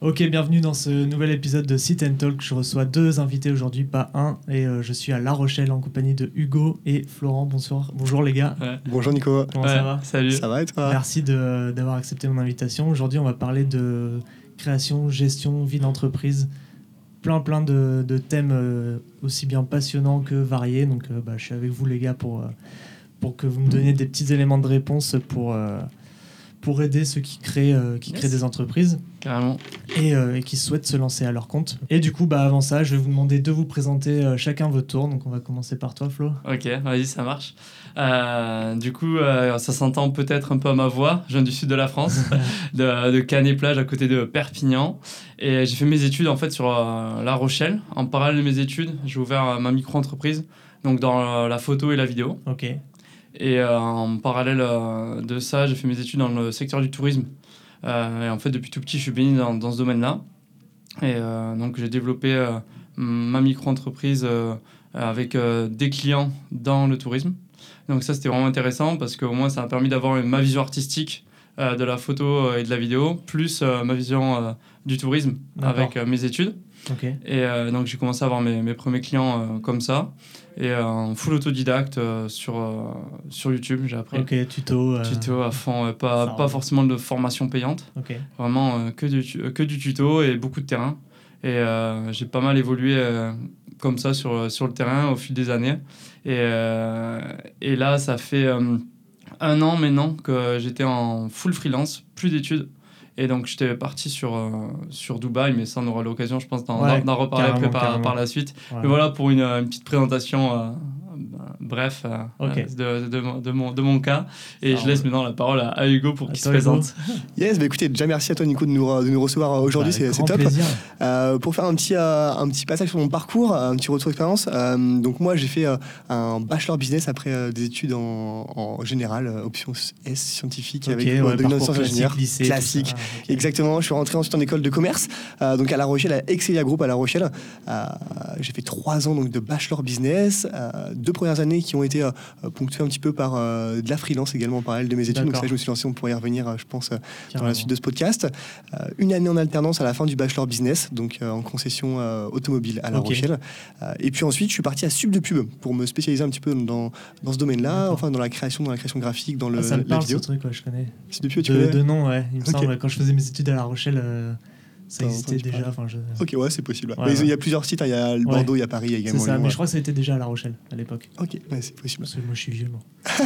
Ok, bienvenue dans ce nouvel épisode de Sit and Talk. Je reçois deux invités aujourd'hui, pas un, et euh, je suis à La Rochelle en compagnie de Hugo et Florent. Bonsoir. Bonjour les gars. Ouais. Bonjour Nico. Comment Ouais, ça va? Salut. Ça va et toi? Merci de- d'avoir accepté mon invitation. Aujourd'hui, on va parler de création, gestion, vie d'entreprise. Plein, plein de, de thèmes euh, aussi bien passionnants que variés. Donc, euh, bah, je suis avec vous, les gars, pour, euh, pour que vous me donniez des petits éléments de réponse pour, euh, pour aider ceux qui créent, euh, qui Yes. créent des entreprises Carrément. et, euh, et qui souhaitent se lancer à leur compte. Et du coup, bah, avant ça, je vais vous demander de vous présenter euh, chacun votre tour. Donc, on va commencer par toi, Flo. Ok, vas-y, ça marche. Du coup, ça s'entend peut-être un peu à ma voix. Je viens du sud de la France, de, de Canet-Plage, à côté de Perpignan. Et j'ai fait mes études en fait sur La Rochelle. En parallèle de mes études, j'ai ouvert ma micro-entreprise, donc dans la photo et la vidéo. Ok. Et euh, en parallèle euh, de ça, j'ai fait mes études dans le secteur du tourisme. Euh, et en fait, depuis tout petit, je suis baigné dans, dans ce domaine-là. Et donc, j'ai développé ma micro-entreprise avec des clients dans le tourisme. Donc, ça, c'était vraiment intéressant parce qu'au moins, ça m'a permis d'avoir ma vision artistique euh, de la photo et de la vidéo, plus euh, ma vision euh, du tourisme D'accord. avec mes études. Et donc j'ai commencé à avoir mes, mes premiers clients comme ça. Et euh, en full autodidacte euh, sur, euh, sur YouTube, j'ai appris. Ok, tuto. euh, Tuto à fond, euh, pas, pas va. forcément de formation payante, vraiment euh, que, du, que du tuto et beaucoup de terrain. Et euh, j'ai pas mal évolué euh, comme ça sur, sur le terrain au fil des années. Et, euh, et là, ça fait euh, un an maintenant que j'étais en full freelance, plus d'études. Et donc j'étais parti sur, euh, sur Dubaï, mais ça on aura l'occasion, je pense, d'en Ouais, reparler par, par la suite. Voilà. Mais voilà pour une, une petite présentation, euh, bref, euh, euh, de, de, mon- de mon, de mon cas. Et je laisse maintenant la parole à, à Hugo pour qu'il se présente. Yes, bah écoutez, déjà merci à toi Nico de nous, re- de nous recevoir euh, aujourd'hui, Bah, c'est top. plaisir. Euh, pour faire un petit, euh, un petit passage sur mon parcours, un petit retour d'expérience, euh, donc moi j'ai fait euh, un bachelor business après euh, des études en, en général, euh, option S scientifique avec ouais, euh, de parcours sciences classique, ingénieurs. lycée, Classique. ça. Exactement, je suis rentré ensuite en école de commerce, euh, donc à La Rochelle, à Excelia Group à La Rochelle. Euh, j'ai fait trois ans donc, de bachelor business, euh, deux premières années qui ont été euh, ponctuées un petit peu par euh, de la freelance également en parallèle de mes études. Donc ça, je me suis lancé, on pourrait y revenir, euh, je pense, euh, dans la suite de ce podcast. Euh, une année en alternance à la fin du bachelor business, donc euh, en concession euh, automobile à La. Rochelle. Euh, et puis ensuite, je suis parti à Sub de Pub pour me spécialiser un petit peu dans, dans ce domaine-là, enfin dans la création, dans la création graphique, dans le, Ah, ça me la parle ce truc, ouais, je connais. Sub de Pub, tu De, connais de nom, ouais. Il me Ok. semble, quand je faisais mes études à La Rochelle, euh, ça existait déjà. Enfin, je... Ok, ouais, c'est possible. Ouais, Mais ouais. Il y a plusieurs sites, hein, il y a le Ouais. Bordeaux, il y a Paris, il y a C'est également ça, Lyon, mais ouais. je crois que ça été déjà à La Rochelle à l'époque. Ok, ouais, c'est possible. Parce que moi, je suis vieux, moi.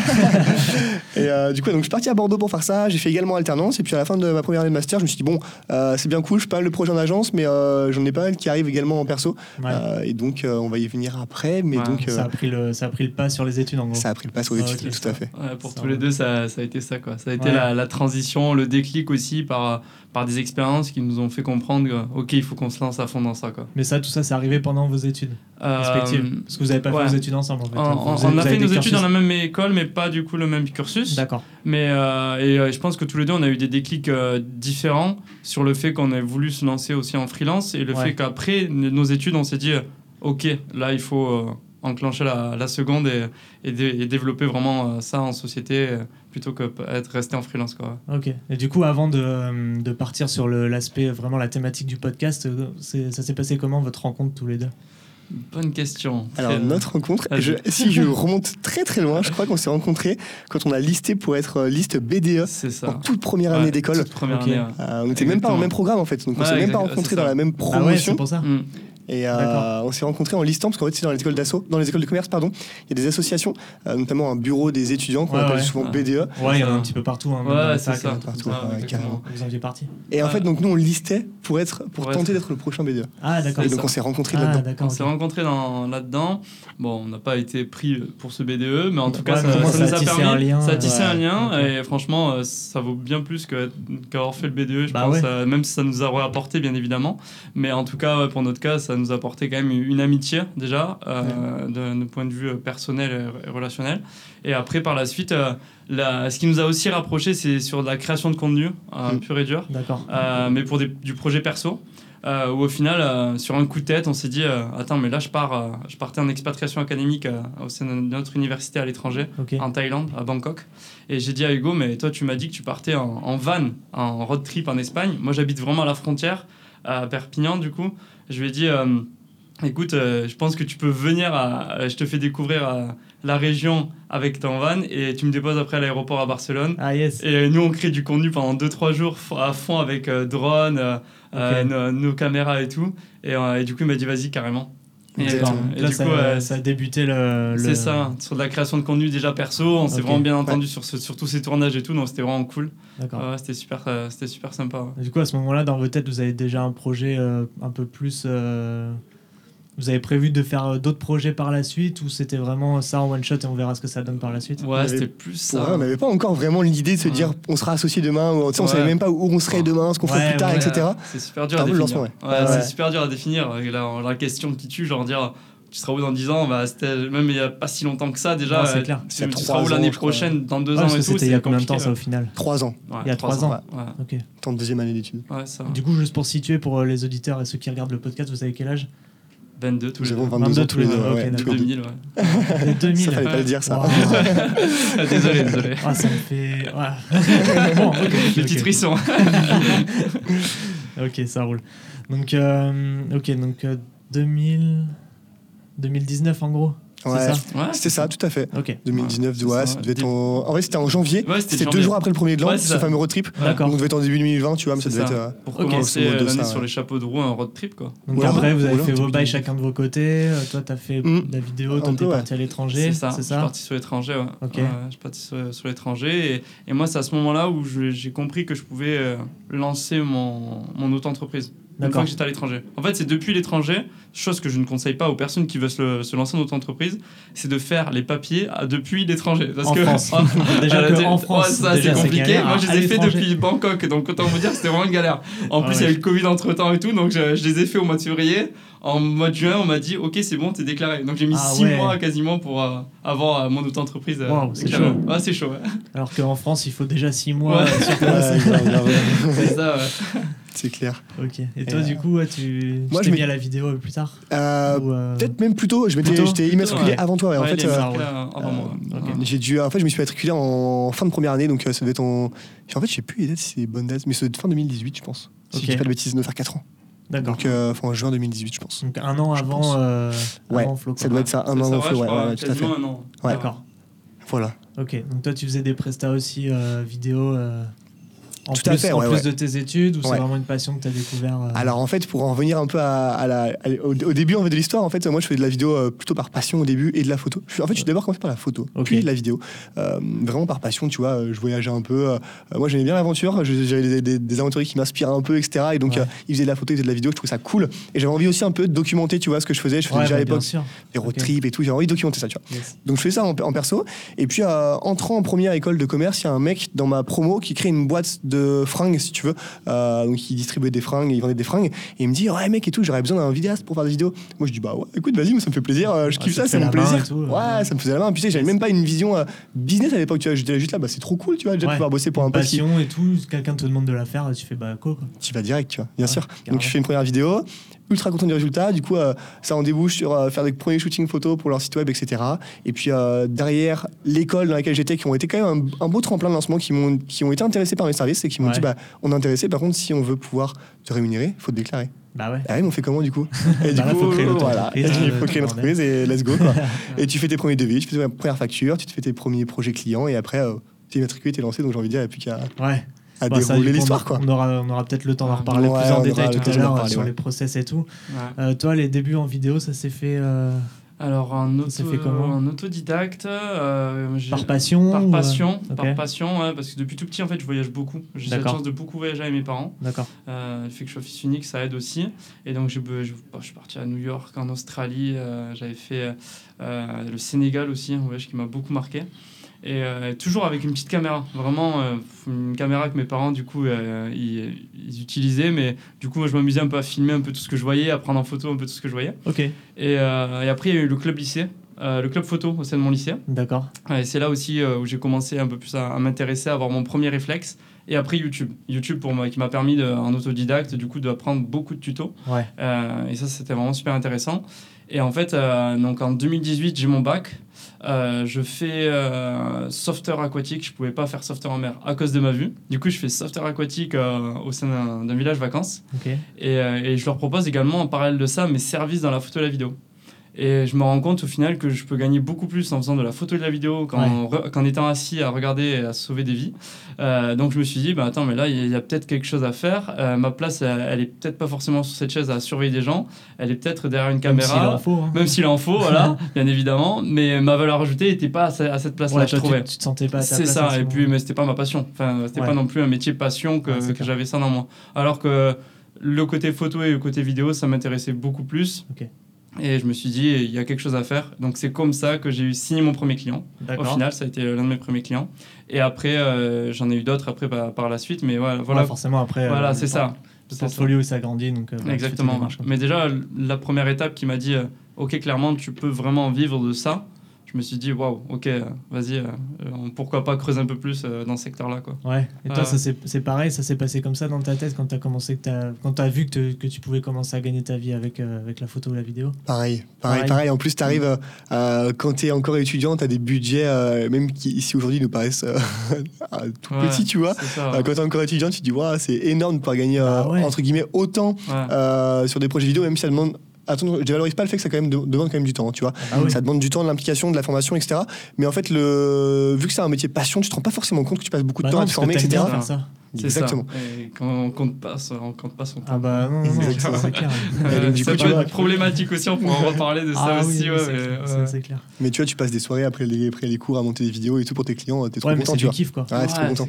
Et euh, du coup, donc, je suis parti à Bordeaux pour faire ça. J'ai fait également alternance. Et puis à la fin de ma première année de master, je me suis dit, bon, euh, c'est bien cool, je pas mal de projets en agence, mais euh, j'en ai pas mal qui arrivent également en perso. Ouais. Euh, et donc, euh, on va y venir après. Mais Ouais, donc, euh, ça, a pris le, ça a pris le pas sur les études, en gros. ça a pris le pas sur les Ah, études, tout à fait. Ouais, pour Ça tous les deux, ça, ça a été ça. Quoi. Ça a été la transition, le déclic aussi par, par des expériences qui nous ont fait comprendre que, OK, il faut qu'on se lance à fond dans ça. Quoi. Mais ça, tout ça, c'est arrivé pendant vos études Euh, respectives. Parce que vous n'avez pas ouais. fait vos études ensemble, en fait. on, a fait nos études cursus- dans la même école, mais pas du coup le même cursus. D'accord. Mais euh, et, euh, je pense que tous les deux, on a eu des déclics euh, différents sur le fait qu'on ait voulu se lancer aussi en freelance et le Ouais. fait qu'après nos études, on s'est dit, euh, OK, là, il faut euh, enclencher la, la seconde et, et, dé- et développer vraiment euh, ça en société euh, plutôt que être resté en freelance. Quoi. Ok. Et du coup, avant de, euh, de partir sur le- l'aspect, vraiment la thématique du podcast, euh, ça s'est passé comment votre rencontre tous les deux? Bonne question. Alors, Très- notre rencontre, je- si je remonte très très loin, je crois qu'on s'est rencontrés quand on a listé pour être euh, liste BDE C'est en ça. toute première Ouais, année d'école. toute première Ok. année. ouais. Euh, on n'était même pas en même programme en fait, donc on Ouais, s'est même pas rencontrés dans ça. la même Ah ouais, c'est promotion. pour ça Mm. Et euh, on s'est rencontrés en listant, parce qu'en fait, c'est dans les écoles d'assaut, dans les écoles de commerce, pardon, il y a des associations, euh, notamment un bureau des étudiants qu'on Ouais, appelle ouais. souvent Ouais. BDE. Ouais, il y en a un petit peu partout. Hein, Ouais, c'est ça. euh, tout partout, ouais. Vous en faisiez partie. Et en fait, donc nous, on listait pour, être, pour, tenter être- d'être le prochain BDE. Ah, d'accord. Et donc, ça. on s'est rencontrés Ah, là-dedans. d'accord. On s'est rencontrés dans- là-dedans. Bon, on n'a pas été pris pour ce BDE, mais en tout Ouais, cas, ça, moins, ça ça nous a permis. un lien, ça a tissé un lien, et franchement, euh, ça vaut bien plus que- qu'avoir fait le BDE, je Bah pense, euh, même si ça nous a apporté, bien évidemment. Mais en tout cas, pour notre cas, ça nous a apporté quand même une amitié, déjà, euh, de, de point de vue euh, personnel et, relationnel. Et après, par la suite, euh, la- ce qui nous a aussi rapprochés, c'est sur de la création de contenu, euh, Mm. pur et dur. Mais pour des- du projet perso. euh, où au final, euh, sur un coup de tête, on s'est dit euh, Attends, mais là, je, pars, je partais en expatriation académique au sein de notre université à l'étranger, Ok. en Thaïlande, à Bangkok. Et j'ai dit à Hugo Mais toi, tu m'as dit que tu partais en, en van, en road trip en Espagne. Moi, j'habite vraiment à la frontière, à Perpignan, du coup. Je lui ai dit euh, Écoute, euh, je pense que tu peux venir, à, je te fais découvrir euh, la région avec ton van et tu me déposes après à l'aéroport à Barcelone. Ah yes. Et euh, nous, on crée du contenu pendant 2-3 jours à fond avec euh, drone, euh, euh, nos, nos caméras et tout. Et, euh, et du coup, il m'a dit, vas-y, carrément. Et, D'accord. et Là, du ça, coup, euh, ça a débuté le. le- c'est ça, sur de la création de contenu déjà perso, on s'est vraiment bien entendu sur, ce- sur tous ces tournages et tout, donc c'était vraiment cool. D'accord. Ouais, c'était super, euh, c'était super sympa. ouais. Du coup, à ce moment-là, dans votre tête, vous avez déjà un projet euh, un peu plus. Vous avez prévu de faire euh, d'autres projets par la suite ou c'était vraiment ça en one shot et on verra ce que ça donne par la suite Ouais, c'était plus ça. on n'avait pas encore vraiment l'idée de se Ouais. dire on sera associé demain, ou on Ouais. savait même pas où on serait demain, ce qu'on ferait plus tard, ouais. etc. C'est super dur à définir. lancement, Ouais, ouais. c'est super dur à définir. La, la question qui tue, genre dire tu seras où dans 10 ans? Bah, C'était même il n'y a pas si longtemps que ça déjà. C'est clair. Tu, seras où l'année prochaine, dans 2 Ouais, ans parce et tout c'était il y a combien de temps ça au final Trois ans, ouais. Il y a Ouais, trois ans. Ouais, Ok. temps de deuxième année d'études. Du coup, juste pour situer pour euh, les auditeurs et ceux qui regardent le podcast, vous avez quel âge? 22 tous les deux. 22 ans tous les deux. ok, ouais, De d'accord. tous les deux. 2000, ouais. Les 2000. Ça fallait pas le dire ça. Wow. Ah, désolé, désolé. Ah, ça me fait. ouais. bon, ok, ok, Les ok. petits frissons. Ok, ça roule. Donc, euh, ok, donc euh, 2000... 2019 en gros. Ouais, C'est ça Ouais, c'était ça, tout à fait. Ok. 2019, c'est ouais, ça, ça ouais. devait être en... En vrai, c'était en janvier. Ouais, c'était deux jours après le premier de l'an, ce fameux road trip. Donc, on devait être en début 2020, tu vois, mais ça devait ça. être. euh, Pour commencer euh, l'année sur les chapeaux de roue, un road trip quoi. Donc Ouais, après, vous avez fait vos bails chacun de vos côtés. Euh, toi, t'as fait Mm. de la vidéo, toi, t'es parti à l'étranger. C'est ça. C'est Je suis parti sur l'étranger. Ouais. Je suis parti sur, l'étranger et, moi c'est à ce moment-là où j'ai compris que je pouvais lancer mon, mon auto-entreprise. Une fois que j'étais à l'étranger. En fait, c'est depuis l'étranger, chose que je ne conseille pas aux personnes qui veulent se, se lancer en auto-entreprise, c'est de faire les papiers à- depuis l'étranger. Parce En que France. Ah, Déjà que en France, ouais, ça c'est compliqué. galère. Moi, je les ai fait depuis Bangkok, donc autant vous dire c'était vraiment une galère. En Ah plus, il ouais. y a eu le Covid entre temps et tout, donc je, je les ai fait au mois de février. En mois de juin, on m'a dit Ok, c'est bon, t'es déclaré. Donc j'ai mis Ah 6 ouais. mois quasiment pour euh, avoir euh, mon auto-entreprise. euh, Wow, c'est chaud. Ouais, c'est chaud. ouais. Alors qu'en France, il faut déjà 6 mois c'est ça, ouais. C'est clair. Ok. Et toi, Et, du coup, ouais, tu moi, tu je mis à la vidéo euh, plus tard Euh, euh, Peut-être même plus tôt, je m'étais- immatriculé Ouais. avant toi. ouais. En Ouais, fait, euh, euh, ok. Ouais. J'ai dû, en fait, je me suis matriculé en fin de première année, donc euh, ça devait être en. En fait, je sais plus les dates, si c'est les bonnes dates, mais être fin 2018, je pense. Si je dis pas de bêtises, doit faire 4 ans. D'accord. Donc, euh, en juin 2018, je pense. Donc un an avant, euh, Ouais, avant Flo, quoi. Ça doit être ça, un C'est an avant Flo, ouais, tout à fait. un an. Ouais. D'accord. Voilà. Ok. Donc toi, tu faisais des prestats aussi euh, vidéo euh, en Tout à plus, fait, en ouais, plus ouais. de tes études ou c'est vraiment une passion que tu as découvert euh, Alors en fait, pour en revenir un peu à, à la, à- au, au début en fait, de l'histoire, en fait, moi je fais de la vidéo euh, plutôt par passion au début et de la photo. Je en fait, je suis d'abord commencé par la photo, puis de la vidéo. Euh, vraiment par passion, tu vois. Je voyageais un peu. moi, j'aimais bien l'aventure. J'avais des, des, des aventuriers qui m'inspiraient un peu, etc. Et donc, ils faisaient de la photo, ils faisaient de la vidéo. Je trouvais ça cool. Et j'avais envie aussi un peu de documenter, tu vois, ce que je faisais. Je faisais déjà à bah, l'époque des road Ok. trips et tout. J'avais envie de documenter ça, tu vois. Yes. Donc je fais ça en, en perso. Et puis entrant en première école de commerce, il y a un mec dans ma promo qui crée une boîte de fringues, si tu veux. Euh, donc il distribuait des fringues, il vendait des fringues. Et il me dit ouais mec et tout, j'aurais besoin d'un vidéaste pour faire des vidéos. Moi je dis bah ouais, écoute vas-y, moi ça me fait plaisir, euh, je Ouais, kiffe ça ça, c'est mon plaisir. tout, ouais, ouais. ça me faisait la main. Puis tu sais, j'avais même pas une vision euh, business à l'époque. Tu vois, j'étais juste là, bah c'est trop cool, tu vois, déjà de pouvoir bosser pour un Passion et tout, quelqu'un te demande de la faire, tu fais bah quoi, quoi. tu vas direct, tu vois, bien sûr. carrément. Donc je fais une première vidéo, ultra content du résultat. Du coup, euh, ça en débouche sur euh, faire des premiers shootings photos pour leur site web, etc. Et puis euh, derrière, l'école dans laquelle j'étais, qui ont été quand même un, un beau tremplin de lancement, qui, m'ont, qui ont été intéressés par mes services et qui m'ont Ouais. dit bah, on est intéressé, par contre, si on veut pouvoir te rémunérer, il faut te déclarer. Bah ouais. Ah oui, mais on fait comment du coup? Et du Bah là, coup, faut créer voilà, l'entreprise, il euh, faut créer tout l'entreprise et let's go. Quoi. et tu fais tes premiers devis, tu fais tes premières factures, tu te fais tes premiers projets clients et après, euh, tu es matriculé, tu es lancé. Donc j'ai envie de dire, il n'y a plus qu'à Ouais. À Bah, dérouler l'histoire. on- quoi. On aura, on aura peut-être le temps d'en reparler Ouais, plus en détail tout à l'heure parler, sur ouais. les process et tout. Ouais. Euh, toi, les débuts en vidéo, ça s'est fait euh, Alors, en, auto, Ça fait comment en autodidacte, euh, par passion Par euh, passion, par passion, ouais, parce que depuis tout petit, en fait, je voyage beaucoup. J'ai la D'accord. chance de beaucoup voyager avec mes parents. D'accord. Euh, le fait que je sois fils unique, ça aide aussi. Et donc, je, je, je suis parti à New York, en Australie. euh, J'avais fait euh, le Sénégal aussi, un voyage qui m'a beaucoup marqué. Et euh, toujours avec une petite caméra. Vraiment, euh, une caméra que mes parents, du coup, euh, ils, ils utilisaient. Mais du coup, moi, je m'amusais un peu à filmer un peu tout ce que je voyais, à prendre en photo un peu tout ce que je voyais. Ok. Et, et après, il y a eu le club lycée. le club photo au sein de mon lycée. D'accord. Et c'est là aussi où j'ai commencé un peu plus à, m'intéresser, à avoir mon premier réflexe. Et après YouTube. YouTube pour moi, qui m'a permis, de, en autodidacte, du coup, d'apprendre beaucoup de tutos. Ouais. et ça, c'était vraiment super intéressant. Et en fait, donc en 2018, j'ai mon bac. Euh, je fais euh, sauveteur aquatique. Je pouvais pas faire sauveteur en mer à cause de ma vue. Du coup, je fais sauveteur aquatique euh, au sein d'un village vacances. Et, et, je leur propose également en parallèle de ça mes services dans la photo et la vidéo. Et je me rends compte au final que je peux gagner beaucoup plus en faisant de la photo et de la vidéo qu'en étant assis à regarder et à sauver des vies. Euh, donc je me suis dit, bah, attends, mais là, il y a, peut-être quelque chose à faire. Euh, ma place, elle, est peut-être pas forcément sur cette chaise à surveiller des gens. Elle est peut-être derrière une caméra. Hein. Même s'il en faut, voilà, bien évidemment. Mais ma valeur ajoutée n'était pas à, cette place-là, je trouvais. Tu, te sentais pas à C'est ça, et puis, mais c'était pas ma passion. Enfin, c'était pas non plus un métier passion que, que j'avais ça dans moi. Alors que le côté photo et le côté vidéo, ça m'intéressait beaucoup plus. Ok. Et je me suis dit, il y a quelque chose à faire. Donc c'est comme ça que j'ai eu signé mon premier client. Au final, ça a été l'un de mes premiers clients. Et après, euh, j'en ai eu d'autres après bah, par la suite. Mais voilà. voilà. forcément, après. Voilà, euh, c'est ça. Le portfolio s'agrandit. Donc, euh, Exactement. Mais déjà, la première étape qui m'a dit, OK, clairement, tu peux vraiment vivre de ça je me suis dit, waouh, ok, vas-y, euh, pourquoi pas creuser un peu plus euh, dans ce secteur-là. Quoi. Ouais, et toi, ça c'est pareil, ça s'est passé comme ça dans ta tête quand tu as, commencé, as, quand as vu que, que, tu pouvais commencer à gagner ta vie avec, euh, avec la photo ou la vidéo? Pareil, pareil, pareil. En plus, tu arrives, quand tu es encore étudiant, tu as des budgets, même qui ici aujourd'hui nous paraissent tout petits, tu vois. quand tu es encore étudiant, tu te dis, waouh, c'est énorme de pouvoir gagner, bah entre guillemets, autant sur des projets vidéo, même si ça demande attends, je dévalorise pas le fait que ça quand même demande quand même du temps, tu vois. Ah ça demande du temps, de l'implication, de la formation, etc. Mais en fait, le, vu que c'est un métier passion, tu te rends pas forcément compte que tu passes beaucoup de bah temps à te former, etc. Ça. Exactement. Et quand on compte pas, on compte pas son temps. Ah bah non, non, c'est clair. du ça peut être problématique aussi, on pourra en reparler de ça ah aussi. c'est clair. Mais tu vois, tu passes des soirées après les, après les cours à monter des vidéos et tout pour tes clients, t'es trop ouais, content. C'est du kiff quoi. Ouais, t'es trop content.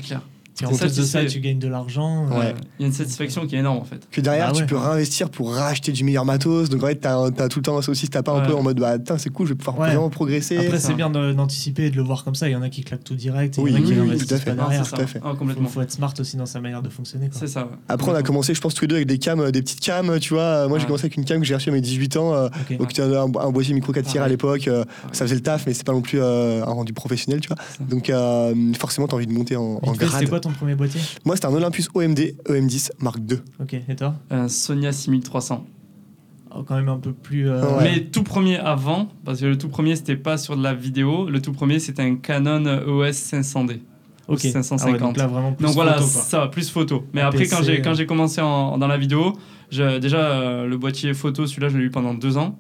Et en plus de ça, tu gagnes de l'argent. Euh, ouais. Il y a une satisfaction qui est énorme en fait. Que derrière, ah tu peux réinvestir pour racheter du meilleur matos. Donc en fait, tu as, tout le temps aussi t'as pas un peu en mode bah, c'est cool, je vais pouvoir vraiment progresser. Après, c'est bien d'anticiper et de le voir comme ça. Il y en a qui claquent tout direct. Et oui, il y en a qui oui, tout à fait. Pas derrière. tout à fait. Ah, complètement. Il faut, être smart aussi dans sa manière de fonctionner. C'est ça. Après, on a commencé, je pense, tous les deux avec des cams, euh, des petites cams. Tu vois, moi j'ai commencé avec une cam que j'ai reçue à mes 18 ans. Euh, donc un, boîtier micro 4 tiers à l'époque. Ça faisait le taf, mais c'est pas non plus un rendu professionnel, tu vois. Donc forcément, tu as envie de monter en grade. Ton premier boîtier moi, c'était un Olympus OMD EM10 Mark II. Ok, et toi Un Sonia 6300. Oh, quand même un peu plus. Euh, Mais tout premier avant, parce que le tout premier, c'était pas sur de la vidéo. Le tout premier, c'était un Canon EOS 500D. Ok. 550. Ah donc là, vraiment plus donc voilà, ça, plus photo. Mais après, quand j'ai quand j'ai commencé en, dans la vidéo, déjà euh, le boîtier photo, celui-là, je l'ai eu pendant deux ans.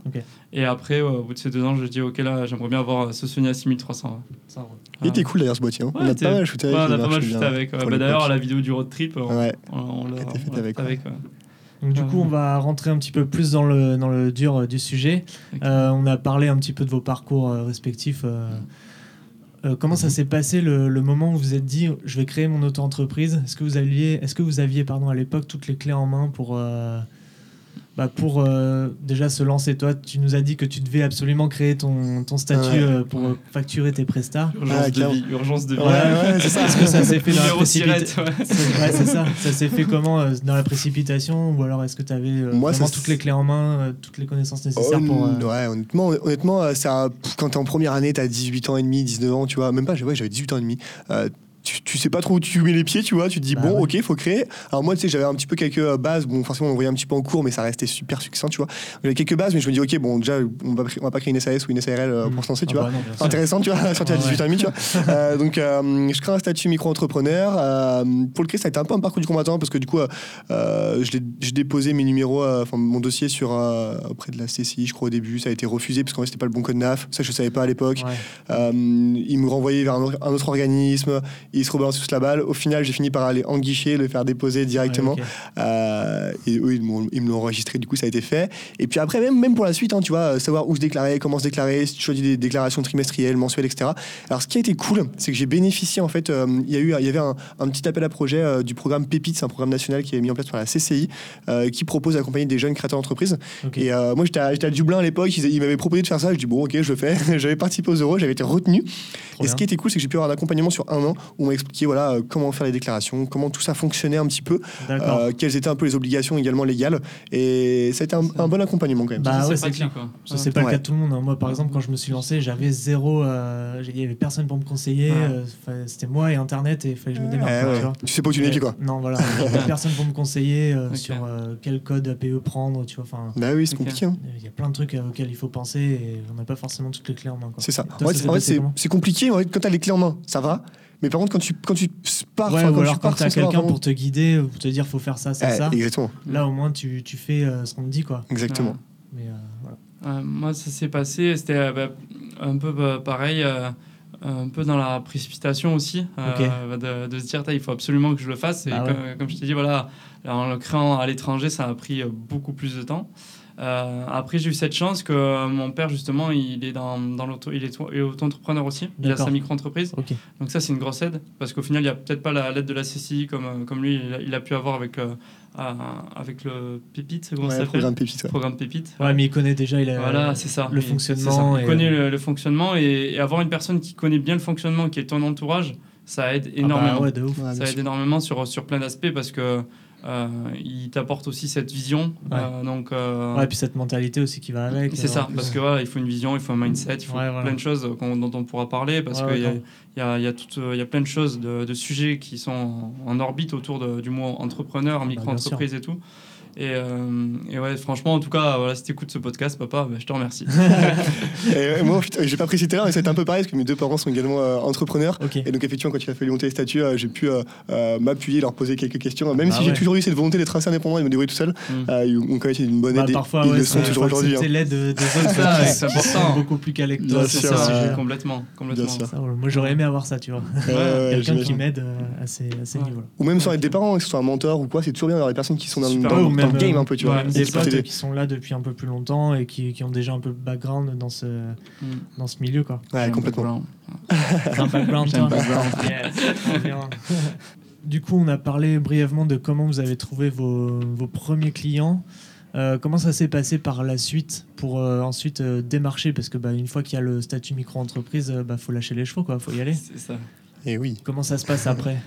Et après, au bout de ces deux ans, je dis ok là, j'aimerais bien avoir ce Sony A6300. Il était cool d'ailleurs ce boîtier. Hein. on a pas mal shooté avec. on a pas mal shooté avec. Bah, d'ailleurs, la vidéo du road trip, on, ouais. on, l'a fait avec. avec donc du coup, on va rentrer un petit peu plus dans le, dans le dur euh, du sujet. Euh, on a parlé un petit peu de vos parcours respectifs. Euh, comment ça s'est passé le, le, moment où vous vous êtes dit je vais créer mon auto-entreprise? Est-ce que vous aviez, est-ce que vous aviez pardon, à l'époque toutes les clés en main pour, bah pour euh, déjà se lancer. Toi, tu nous as dit que tu devais absolument créer ton, ton statut euh, pour facturer tes prestats. Urgence ah, de vie. Urgence de vie. Ouais, c'est ça. Est-ce que ça s'est fait dans la précipitation ouais. c'est ça. Ça s'est fait comment euh, Dans la précipitation Ou alors est-ce que tu avais vraiment toutes les clés en main, toutes les connaissances nécessaires pour. Ouais, honnêtement, honnêtement ça, quand t'es en première année, t'as 18 ans et demi, 19 ans, tu vois. Même pas, ouais, j'avais 18 ans et demi tu, tu, sais pas trop où tu mets les pieds, tu vois. Tu te dis, bah bon, ok, il faut créer. Alors, moi, tu sais, j'avais un petit peu quelques euh, bases. Bon, forcément, on voyait un petit peu en cours, mais ça restait super succinct, tu vois. J'avais quelques bases, mais je me dis, ok, bon, déjà, on va, on va pas créer une SAS ou une SARL euh, pour se lancer, tu ah vois. Bah Intéressant, tu vois, sortir à 18 ans et demi, tu vois. Euh, donc, je crée un statut micro-entrepreneur. pour le créer, ça a été un peu un parcours du combattant parce que du coup, j'ai déposé mes numéros, enfin, mon dossier sur, auprès de la CCI, je crois, au début. Ça a été refusé parce qu'en fait, c'était pas le bon code NAF. Ça, je savais pas à l'époque. ils me renvoyaient vers un autre organisme. Ils se rebalançaient tous là-bas au final, j'ai fini par aller en guichet, le faire déposer directement. Euh, et eux, ils, me l'ont enregistré, du coup, ça a été fait. Et puis après, même, même pour la suite, hein, tu vois, savoir où se déclarer, comment se déclarer, si tu choisis des déclarations trimestrielles, mensuelles, etc. Alors, ce qui a été cool, c'est que j'ai bénéficié, en fait, euh, il y, a eu, il y avait un, petit appel à projet euh, du programme Pépite, c'est un programme national qui est mis en place par la CCI, qui propose d'accompagner des jeunes créateurs d'entreprise. Et moi, j'étais à, Dublin à l'époque, ils, m'avaient proposé de faire ça. Je dis, bon, ok, je le fais. j'avais participé aux euros, j'avais été retenu. et ce qui était cool, c'est que j'ai pu avoir un accompagnement sur un an où on m'a expliqué voilà, euh, comment faire les déclarations, comment tout ça fonctionnait un petit peu, euh, quelles étaient un peu les obligations également légales. Et ça a été un, un bon accompagnement quand même. Bah Ça, ouais, c'est clair. c'est pas Ouais. le cas de tout le monde. hein. Moi, par exemple, quand je me suis lancé, j'avais zéro. euh, Il y avait personne pour me conseiller. Euh, C'était moi et Internet et il fallait que je me démerde. Eh ouais. tu vois. Tu sais pas où tu pieds, quoi. Non, voilà. Il y avait personne pour me conseiller euh, sur euh, quel code APE prendre. Tu vois. Enfin, Bah oui, c'est compliqué. hein. il y a plein de trucs auxquels il faut penser et on n'a pas forcément toutes les clés en main. quoi. C'est ça. Toi, En fait, ça c'est compliqué. En fait, quand tu as les clés en main, ça va. Mais par contre, quand tu, quand tu pars, Ouais, enfin, ou quand alors tu quand pars savoir quelqu'un vraiment- pour te guider ou pour te dire faut faire ça, ça, Eh, ça. Exactement. Là, au moins, tu, tu fais euh, ce qu'on te dit. quoi. Exactement. Mais euh, voilà. Euh, moi, ça s'est passé, c'était euh, bah, un peu bah, pareil, euh, un peu dans la précipitation aussi, euh, de, de se dire, il faut absolument que je le fasse. Et Bah ouais. comme, je t'ai dit, voilà, en le créant à l'étranger, ça a pris beaucoup plus de temps. Euh, après, j'ai eu cette chance que euh, mon père, justement, il est, dans, dans l'auto, il est, il est auto-entrepreneur aussi. Il a sa micro-entreprise. Donc ça, c'est une grosse aide, parce qu'au final, il n'y a peut-être pas la- l'aide de la CCI comme, euh, comme lui, il a, il a pu avoir avec, euh, avec le Pépite, c'est comment ça Ouais, s'appelle programme pépite. ouais. Programme Pépite. Ouais, mais il connaît déjà. Il a, Voilà, c'est ça. le Et fonctionnement c'est ça. et, Il connaît euh, le, le fonctionnement et, et avoir une personne qui connaît bien le fonctionnement, qui est ton entourage, ça aide Ah bah énormément. ouais, de ouf. Ça aide énormément sur, sur plein d'aspects parce que euh, il t'apporte aussi cette vision. Ouais. Euh, donc, euh, Ouais, puis cette mentalité aussi qui va avec. c'est ça, parce que voilà, il faut une vision, il faut un mindset, il faut Ouais, plein de choses dont on pourra parler parce qu'il y, y, a, y, a y a plein de choses, de, de sujets qui sont en, en orbite autour de- du mot entrepreneur, Bah, micro-entreprise et tout. Et, euh, et ouais, franchement, en tout cas, voilà, si tu écoutes ce podcast, papa, bah, je te remercie. Et moi, putain, j'ai pas précisé tout à l'heure, mais c'était un peu pareil parce que mes deux parents sont également euh, entrepreneurs. Et donc, effectivement, quand il a fallu monter les statuts, euh, j'ai pu euh, euh, m'appuyer, leur poser quelques questions. Même Bah si j'ai toujours eu cette volonté d'être assez indépendant et de me débrouiller tout seul, Mm. euh, ils ont quand même été d'une bonne Bah, aide. et parfois, ils ouais, le sont c'est- toujours aujourd'hui. accepter hein. l'aide de- des autres. c'est important. beaucoup plus calés que toi. C'est ce ça, complètement. complètement. Ça, moi, j'aurais aimé avoir ça, tu vois. Quelqu'un qui m'aide euh, à ces, niveaux-là. Ou même sans être des parents, que ce soit un mentor ou quoi, c'est toujours bien d'avoir des personnes qui sont dans, Super. Dans- Ouais, dans ou le même, game un peu, tu vois. ouais, et Des potes qui sont là depuis un peu plus longtemps et qui, qui ont déjà un peu de background dans ce, Mm. dans ce milieu, quoi. Ouais, complètement. Un background, toi. Du coup, on a parlé brièvement de comment vous avez trouvé vos, vos premiers clients. Euh, comment ça s'est passé par la suite pour euh, ensuite euh, démarcher? Parce que bah, une fois qu'il y a le statut micro-entreprise, il bah, faut lâcher les chevaux, quoi. faut y aller. C'est ça. Et oui. Comment ça se passe après?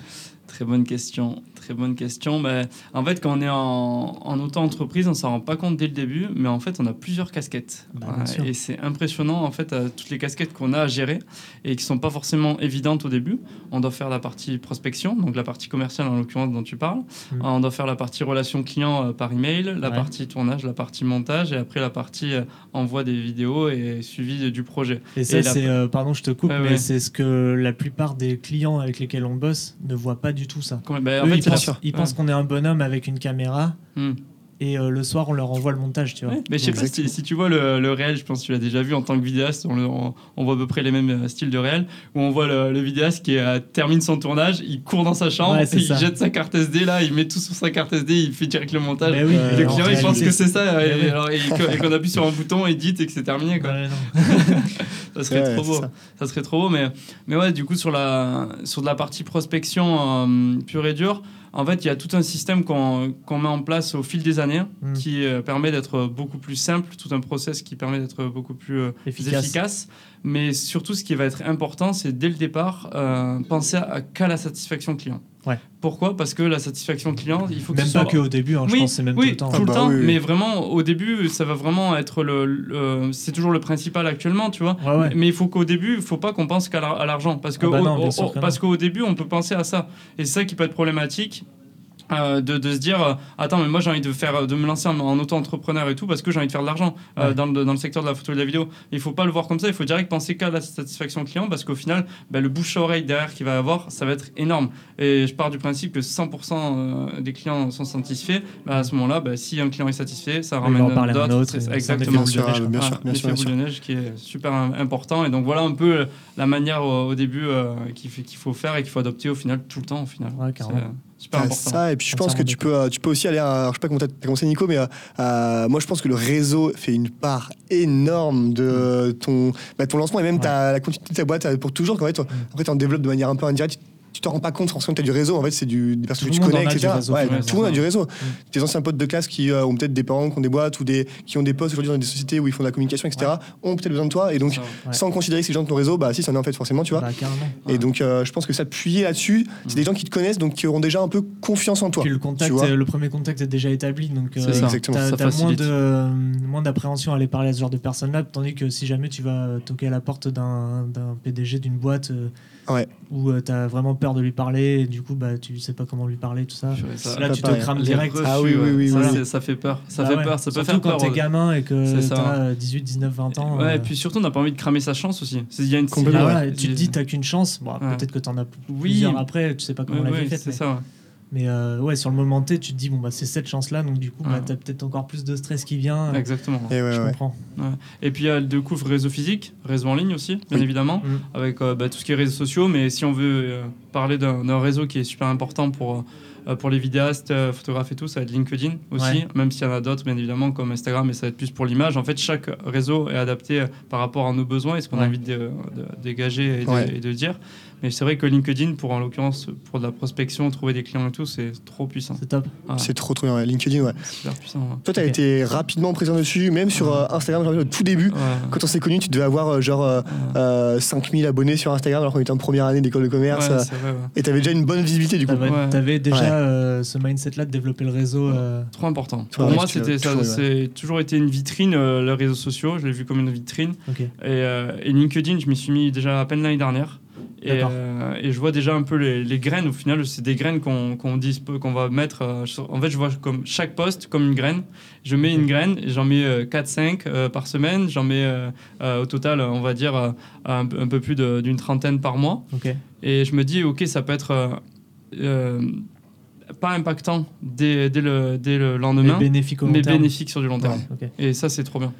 Très bonne question. Très bonne question. Ben, en fait, quand on est en, en auto-entreprise, on s'en rend pas compte dès le début, mais en fait, on a plusieurs casquettes. Bah, et c'est impressionnant, en fait, euh, toutes les casquettes qu'on a à gérer et qui sont pas forcément évidentes au début. On doit faire la partie prospection, donc la partie commerciale en l'occurrence dont tu parles. Mm. On doit faire la partie relation client euh, par email, la Ouais. partie tournage, la partie montage et après la partie euh, envoi des vidéos et suivi du projet. Et ça, la- c'est, euh, pardon, je te coupe, mais ouais. c'est ce que la plupart des clients avec lesquels on bosse ne voient pas du tout ça. Ben, en Eux, fait, ils pensent, ils pensent qu'on est un bonhomme avec une caméra Hmm. Et euh, le soir, on leur envoie le montage, tu vois. Ouais, mais je sais pas si, si tu vois le, le réel, je pense que tu l'as déjà vu en tant que vidéaste, on, le- on- on voit à peu près les mêmes euh, styles de réel, où on voit le, le vidéaste qui euh, termine son tournage, il court dans sa chambre, Ouais, il jette sa carte SD là, il met tout sur sa carte SD, il fait direct le montage. Oui, Euh, Et le en client il pense que c'est ça, et, alors, et qu'on et qu'on appuie sur un bouton, edit et que c'est terminé. Quoi. Ouais. Ça serait Ouais, trop beau. ça. Ça. serait trop beau, mais, mais ouais, du coup, sur, la, sur de la partie prospection euh, pure et dure, en fait, il y a tout un système qu'on met en place au fil des années Mm. qui euh, permet d'être beaucoup plus simple, tout un process qui permet d'être beaucoup plus euh, Efficace. efficace. Mais surtout, ce qui va être important, c'est dès le départ, euh, penser à, qu'à la satisfaction client. Ouais. Pourquoi? Parce que la satisfaction client, il faut que Même ce pas soit... qu'au début, hein, je Oui, pense que c'est même oui, tout le temps. tout le Ah bah temps, oui, oui. mais vraiment au début, ça va vraiment être le, le- c'est toujours le principal actuellement, tu vois. Ouais, ouais. Mais il faut qu'au début, il faut pas qu'on pense qu'à l'argent, parce que Ah bah non, au- que parce qu'au début, on peut penser à ça, et c'est ça qui peut être problématique. Euh, de, de se dire euh, attends mais moi j'ai envie de faire de me lancer en, en auto-entrepreneur et tout parce que j'ai envie de faire de l'argent euh, Ouais. dans, le, dans le secteur de la photo et de la vidéo. Il faut pas le voir comme ça. Il faut direct penser qu'à la satisfaction client parce qu'au final bah, le bouche à oreille derrière qu'il va avoir ça va être énorme. Et je pars du principe que 100% euh, des clients sont satisfaits. Bah, à ce moment là bah, si un client est satisfait ça ramène d'autres. exactement. l'effet bien boule de neige qui est super im- important. Et donc voilà un peu la manière au, au début euh, qu'il faut faire et qu'il faut adopter au final tout le temps au final. Ouais, super important. ça, et puis je pense que tu peux, euh, tu peux aussi aller à. Je sais pas comment t'as commencé, Nico, mais euh, euh, moi je pense que le réseau fait une part énorme de ton, bah, ton lancement et même Ouais. ta, la continuité de ta boîte pour toujours. Qu'en fait, après, tu en développes de manière un peu indirecte. Tu te rends pas compte forcément que tu as du réseau. En fait, c'est du, des personnes Tout que tu connais, etc. du réseau, Ouais, finalement. tout le monde a du réseau. Mm. Tes anciens potes de classe qui euh, ont peut-être des parents, qui ont des boîtes ou des, qui ont des postes aujourd'hui dans des sociétés où ils font de la communication, etc. ont peut-être besoin de toi. Et donc, Ça, Ouais. sans considérer que ces gens de ton réseau, bah si, ça en est en fait forcément, tu vois. Bah, carrément. Et donc, euh, je pense que s'appuyer là-dessus, c'est Mm. des gens qui te connaissent, donc qui auront déjà un peu confiance en toi. Puis le tu contact, vois. euh, le premier contact est déjà établi, donc C'est euh, t'as Ça t'as moins facilite. de moins d'appréhension à aller parler à ce genre de personnes-là, tandis que si jamais tu vas toquer à la porte d'un d'un PDG d'une boîte euh, Ouais. où tu t'as vraiment peur de lui parler, et du coup bah tu sais pas comment lui parler, tout ça. Là tu te crames Les direct. refus, Ah oui, oui, oui, Ça, oui. fait peur. Ça Bah fait ouais. peur. Ça peut Surtout faire quand peur. t'es ouais. gamin et que t'as 18, 19, 20 ans. Ouais, euh, et puis surtout, on n'a pas envie de cramer sa chance aussi. C'est- Il y a une Complètement, il y a- voilà, et tu te dis t'as qu'une chance. Bon, Ouais. peut-être que t'en as Oui. plusieurs après, tu sais pas comment Ouais, la vie ouais, est faite. c'est ça. Mais, euh, ouais, sur le moment T, tu te dis bon bah c'est cette chance là, donc du coup bah, Ouais. t'as peut-être encore plus de stress qui vient. euh, Exactement. Et ouais, je ouais. comprends. Et puis il y a du coup réseau physique, réseau en ligne aussi, bien Oui. évidemment, Mm. avec euh, bah, tout ce qui est réseaux sociaux. Mais si on veut euh, parler d'un réseau qui est super important pour, euh, pour les vidéastes, euh, photographes et tout, ça va être LinkedIn aussi, Ouais. même s'il y en a d'autres, bien évidemment, comme Instagram, mais ça va être plus pour l'image. En fait, chaque réseau est adapté par rapport à nos besoins et ce qu'on a envie de, de dégager et de, Ouais. et de dire. Mais c'est vrai que LinkedIn, pour en l'occurrence, pour de la prospection, trouver des clients et tout, c'est trop puissant. C'est top. Ah, C'est trop trop bien. ouais. LinkedIn, ouais. c'est super puissant. ouais. Toi, tu as Ok. été rapidement présent dessus, même sur euh, Instagram, genre, au tout début. Ouais. Quand on s'est connus, tu devais avoir euh, genre euh, Ouais. euh, 5000 abonnés sur Instagram alors qu'on était en première année d'école de commerce. Ouais, euh, c'est vrai, ouais. et tu avais déjà une bonne visibilité du coup. T'avais Ouais. t'avais déjà Ouais. euh, ce mindset-là de développer le réseau. euh, Trop important. Ouais, Pour moi, tu c'était ça, c'est toujours été une vitrine, euh, les réseaux sociaux. Je l'ai vu comme une vitrine. Euh, et LinkedIn, je m'y suis mis déjà à peine l'année dernière. Et, euh, et je vois déjà un peu les, les graines. Au final, c'est des graines qu'on dispo- qu'on va mettre. euh, sur- en fait, je vois comme chaque poste comme une graine. Je mets une graine j'en mets 4-5 par semaine. J'en mets euh, euh, au total, on va dire, euh, un, un peu plus d'une trentaine par mois. Et je me dis, ok, ça peut être euh, euh, pas impactant dès, dès le, dès le Mais lendemain, bénéfique au long mais terme. bénéfique sur du long terme. Et ça, c'est trop bien.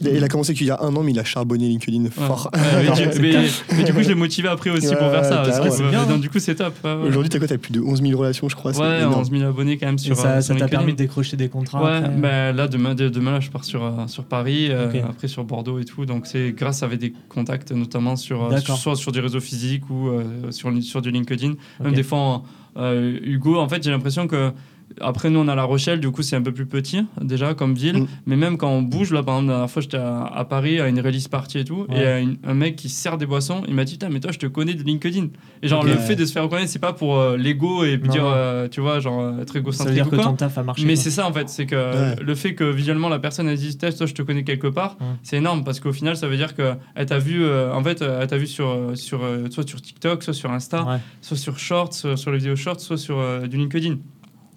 Il a- Il a commencé qu'il y a un an, mais il a charbonné LinkedIn Ouais. fort. Ouais, mais, du, C'est mais- clair. mais du coup, je l'ai motivé après aussi Ouais, pour faire ça. parce que, C'est bien, euh, donc, du coup, c'est top. Aujourd'hui, t'as quoi T'as plus de 11 000 relations, je crois. c'est Ouais, énorme. 11 000 abonnés quand même Et sur. ça euh, ça sur t'a permis de décrocher des contrats. Ouais, après. ben là, demain, de- demain là, je pars sur, euh, sur Paris, euh, Ok. après sur Bordeaux et tout. Donc, c'est grâce à des contacts, notamment sur, euh, D'accord. soit sur des réseaux physiques ou euh, sur, sur du LinkedIn. Même Ok. des fois, euh, Hugo, en fait, j'ai l'impression que. Après, nous, on a La Rochelle, du coup, c'est un peu plus petit, déjà, comme ville. Mm. Mais même quand on bouge, là, par exemple, la dernière fois, j'étais à, à Paris, à une release party et tout, et y a une- un mec qui sert des boissons, il m'a dit, mais toi, je te connais de LinkedIn. Et genre, Ok. le fait de se faire reconnaître, c'est pas pour euh, l'ego et Non, dire, euh, tu vois, genre, euh, être Ça veut égocentrique dire ou que ton taf a marché. Mais quoi. c'est ça en fait, c'est que Ouais. le fait que visuellement la personne elle Tess, toi je te connais quelque part, Ouais. c'est énorme parce qu'au final ça veut dire que elle t'a vu, euh, en fait, euh, elle t'a vu sur, euh, sur soit sur TikTok, soit sur Insta, Ouais. soit sur Shorts, soit sur les vidéos Shorts, soit sur du LinkedIn.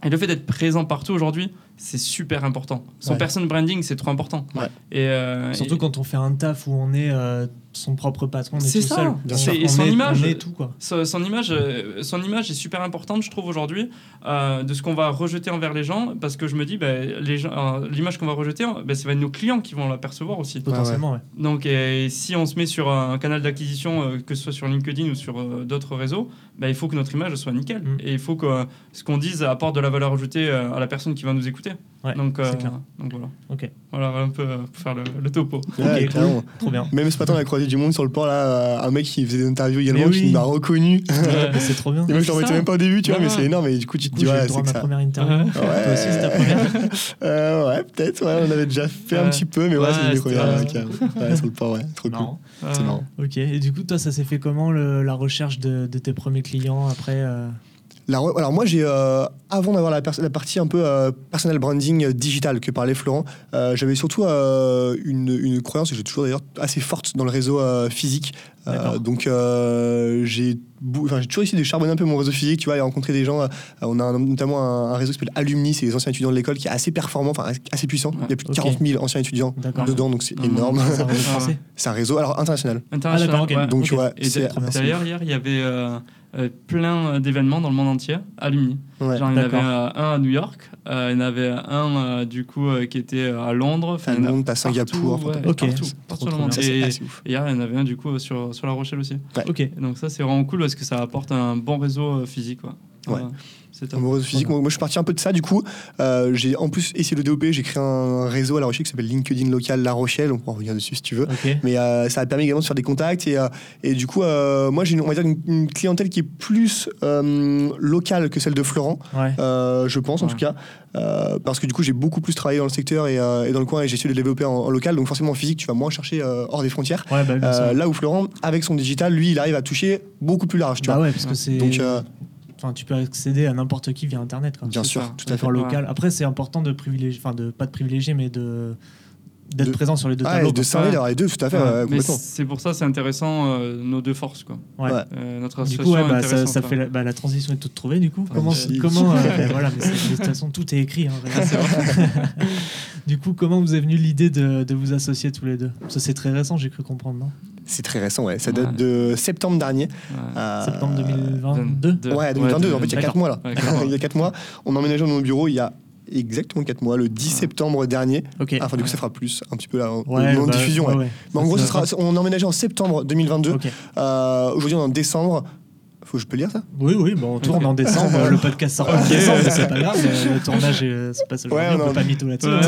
Et le fait d'être présent partout aujourd'hui, c'est super important. Son Ouais. personal branding, c'est trop important. Ouais. Et, euh, Surtout et- quand on fait un taf où on est euh, son propre patron, on est C'est ça. seul. Bien On- sûr. Et on son est- image. On est tout quoi. Son, son image, euh, son image est super importante, je trouve, aujourd'hui, euh, de ce qu'on va rejeter envers les gens, parce que je me dis, bah, les gens- euh, l'image qu'on va rejeter, bah, ça va être nos clients qui vont l'apercevoir aussi. Potentiellement, ouais. Donc, et si on se met sur un canal d'acquisition, euh, que ce soit sur LinkedIn ou sur euh, d'autres réseaux, bah, il faut que notre image soit nickel. Mm. Et il faut que euh, ce qu'on dise apporte de la valeur ajoutée euh, à la personne qui va nous écouter. Ouais, donc, c'est clair. donc voilà. Ok. Voilà un peu euh, pour faire le, le topo. Ouais, Ok, carrément. Trop bien. Même ce matin, on a croisé du monde sur le port, là, euh, un mec qui faisait des interviews également, Mais qui oui. m'a reconnu. Ouais, c'est trop bien. Et moi, je même pas au début, tu vois, mais c'est énorme. Et du coup, tu te dis, ouais, c'est que ma ça. première interview. Ouais. Ouais, Toi aussi, c'est ta première. Euh, ouais, peut-être, ouais, on avait déjà fait un petit peu, mais ouais, Ouais, c'est une ouais. sur le port, ouais, trop cool. Non. C'est marrant. Ok. Et du coup, toi, ça s'est fait comment le- la recherche de, de tes premiers clients après euh, La alors moi j'ai euh, avant d'avoir la, partie un peu euh, personal branding euh, digital que parlait Florent, euh, j'avais surtout une, une croyance et j'ai toujours d'ailleurs assez forte dans le réseau physique. Donc j'ai bou- enfin, j'ai toujours essayé de charbonner un peu mon réseau physique, tu vois, et rencontrer des gens. euh, on a un- notamment un, un réseau qui s'appelle Alumni, c'est les anciens étudiants de l'école qui est assez performant, enfin assez puissant. Il y a plus de Ok. 40 000 anciens étudiants dedans, donc c'est non, énorme. C'est un réseau alors international. International. Ah. Donc tu vois, Et c'est D'ailleurs, hier, il y avait euh, euh, plein d'événements dans le monde entier, alumni. Ouais. Genre, il y en avait euh, un à New York, euh, il y en avait un, euh, du coup, euh, qui était à Londres. Enfin, À Londres, t'as Singapour, ouais, Ok. partout, trop, trop monde. Et, hier, il y en avait un, du coup, sur, sur La Rochelle aussi. Ok. Et donc ça, c'est vraiment cool parce que ça apporte un bon réseau euh, physique. Quoi. Amoureuse physique. Moi, moi, je suis parti un peu de ça, du coup. Euh, j'ai en plus essayé le DOP, j'ai créé un réseau à La Rochelle qui s'appelle LinkedIn Local La Rochelle. On pourra revenir dessus si tu veux. Mais euh, ça a permis également de faire des contacts. Et, euh, et du coup, moi, j'ai une, on va dire une, une clientèle qui est plus locale que celle de Florent, Ouais. je pense en tout cas. Parce que du coup, j'ai beaucoup plus travaillé dans le secteur et, et dans le coin et j'ai essayé de le développer en, en local. Donc, forcément, en physique, tu vas moins chercher hors des frontières. Ouais, bah, là où Florent, avec son digital, lui, il arrive à toucher beaucoup plus large. Tu bah vois. ouais, parce que c'est. Donc, Enfin, tu peux accéder à n'importe qui via Internet. Quoi. bien sûr, ça. tout à fait. Local. Après, c'est important de privilégier, enfin, de pas de privilégier, mais de d'être De- présent sur les deux Ah, tableaux. et de d'avoir les deux, tout à fait, Ouais. c'est pour ça c'est intéressant euh, nos deux forces quoi. Ouais. Euh, notre Du coup, bah, ça, hein. fait la, bah, la transition est toute trouvée. Du coup, Ah, comment, comment, euh, bah, voilà, mais de toute façon, tout est écrit. hein, regarde. du coup, comment vous est venue l'idée de, de vous associer tous les deux? Ça, c'est très récent, j'ai cru comprendre, non? C'est très récent, ouais. Ça date Ouais. de septembre dernier. Ouais. Euh, Septembre 2022. De- Ouais, 2022, de- en fait, il y a D'accord. 4 mois là. Il y a 4 mois. On a emménagé dans nos bureaux il y a exactement 4 mois, le 10 Ouais. septembre dernier. Ok. Ah, Enfin, du coup, Ouais. ça fera plus, un petit peu là, moment de bah, diffusion. ouais. Mais en gros, Ça, ce sera, on a emménagé en septembre 2022. Ok. Euh, Aujourd'hui, on est en décembre. Faut, je peux lire ça? Oui, oui, bon, on tourne en décembre. le podcast sort en décembre, c'est pas grave. mais Le tournage se passe aujourd'hui. Ouais, on non, peut pas mytho là-dessus. Ouais.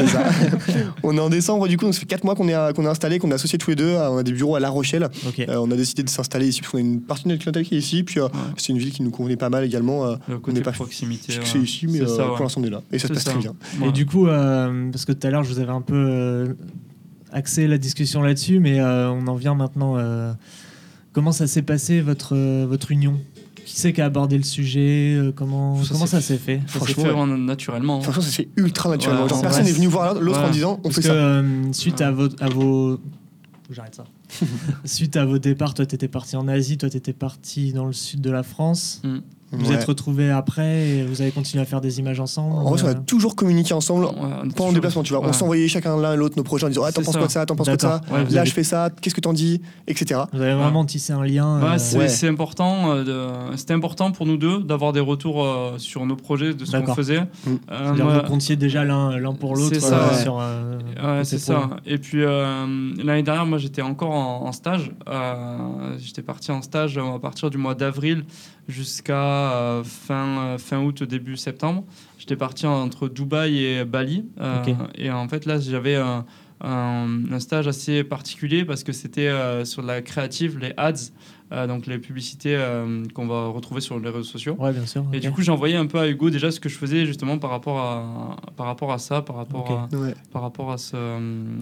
C'est on est en décembre, du coup, donc ça fait 4 mois qu'on est, qu'on est installé, qu'on est associés tous les deux. On a des bureaux à La Rochelle. Euh, on a décidé de s'installer ici parce qu'on a une partie de notre clientèle qui est ici. Puis euh, c'est une ville qui nous convenait pas mal également. Euh, Le on côté n'est pas proximité. fixé ouais. ici, mais C'est euh, ça, ouais. pour l'instant, on est là. Et ça se C'est passe ça. très bien. Et du coup, euh, parce que tout à l'heure, je vous avais un peu euh, axé la discussion là-dessus, mais euh, on en vient maintenant. euh, comment ça s'est passé votre, euh, votre union? Qui c'est qui a abordé le sujet euh, Comment, Ça comment s'est ça s'est fait? Ça s'est Franchement, fait ouais. en- naturellement. Franchement, ça se fait ultra naturellement. Genre, c'est personne n'est venu voir l'autre en disant on Parce fait que ça. euh, suite à vos, à vos j'arrête ça. Suite à vos départs, toi t'étais parti en Asie, toi t'étais parti dans le sud de la France. Mm. Vous Ouais. êtes retrouvés après et vous avez continué à faire des images ensemble. En vrai, on a euh, toujours communiqué ensemble. Ouais, en toujours- déplacement, tu vois. On s'envoyait chacun l'un et l'autre nos projets en disant Ah, t'en penses quoi de ça T'en penses quoi de ça Là, avez- je fais ça, qu'est-ce que t'en dis Etc. Vous avez vraiment tissé un lien. Ouais, euh, c'est important. euh, C'était important pour nous deux d'avoir des retours euh, sur nos projets, de ce qu'on faisait. Mm. Euh, c'est-à-dire moi- vous comptiez déjà l'un l'un pour l'autre C'est euh, Ouais, c'est ça. Et puis euh, l'année dernière, moi j'étais encore en, en stage. Euh, j'étais parti en stage à partir du mois d'avril jusqu'à fin, fin août, début septembre. J'étais parti entre Dubaï et Bali. Et en fait, là, j'avais un, un- un stage assez particulier parce que c'était euh, sur la créative, les ads, euh, donc les publicités euh, qu'on va retrouver sur les réseaux sociaux. Ouais, bien sûr. Et du coup, j'ai envoyé un peu à Hugo déjà ce que je faisais justement par rapport à, par rapport à ça, par rapport, à, Ouais. par rapport à, ce,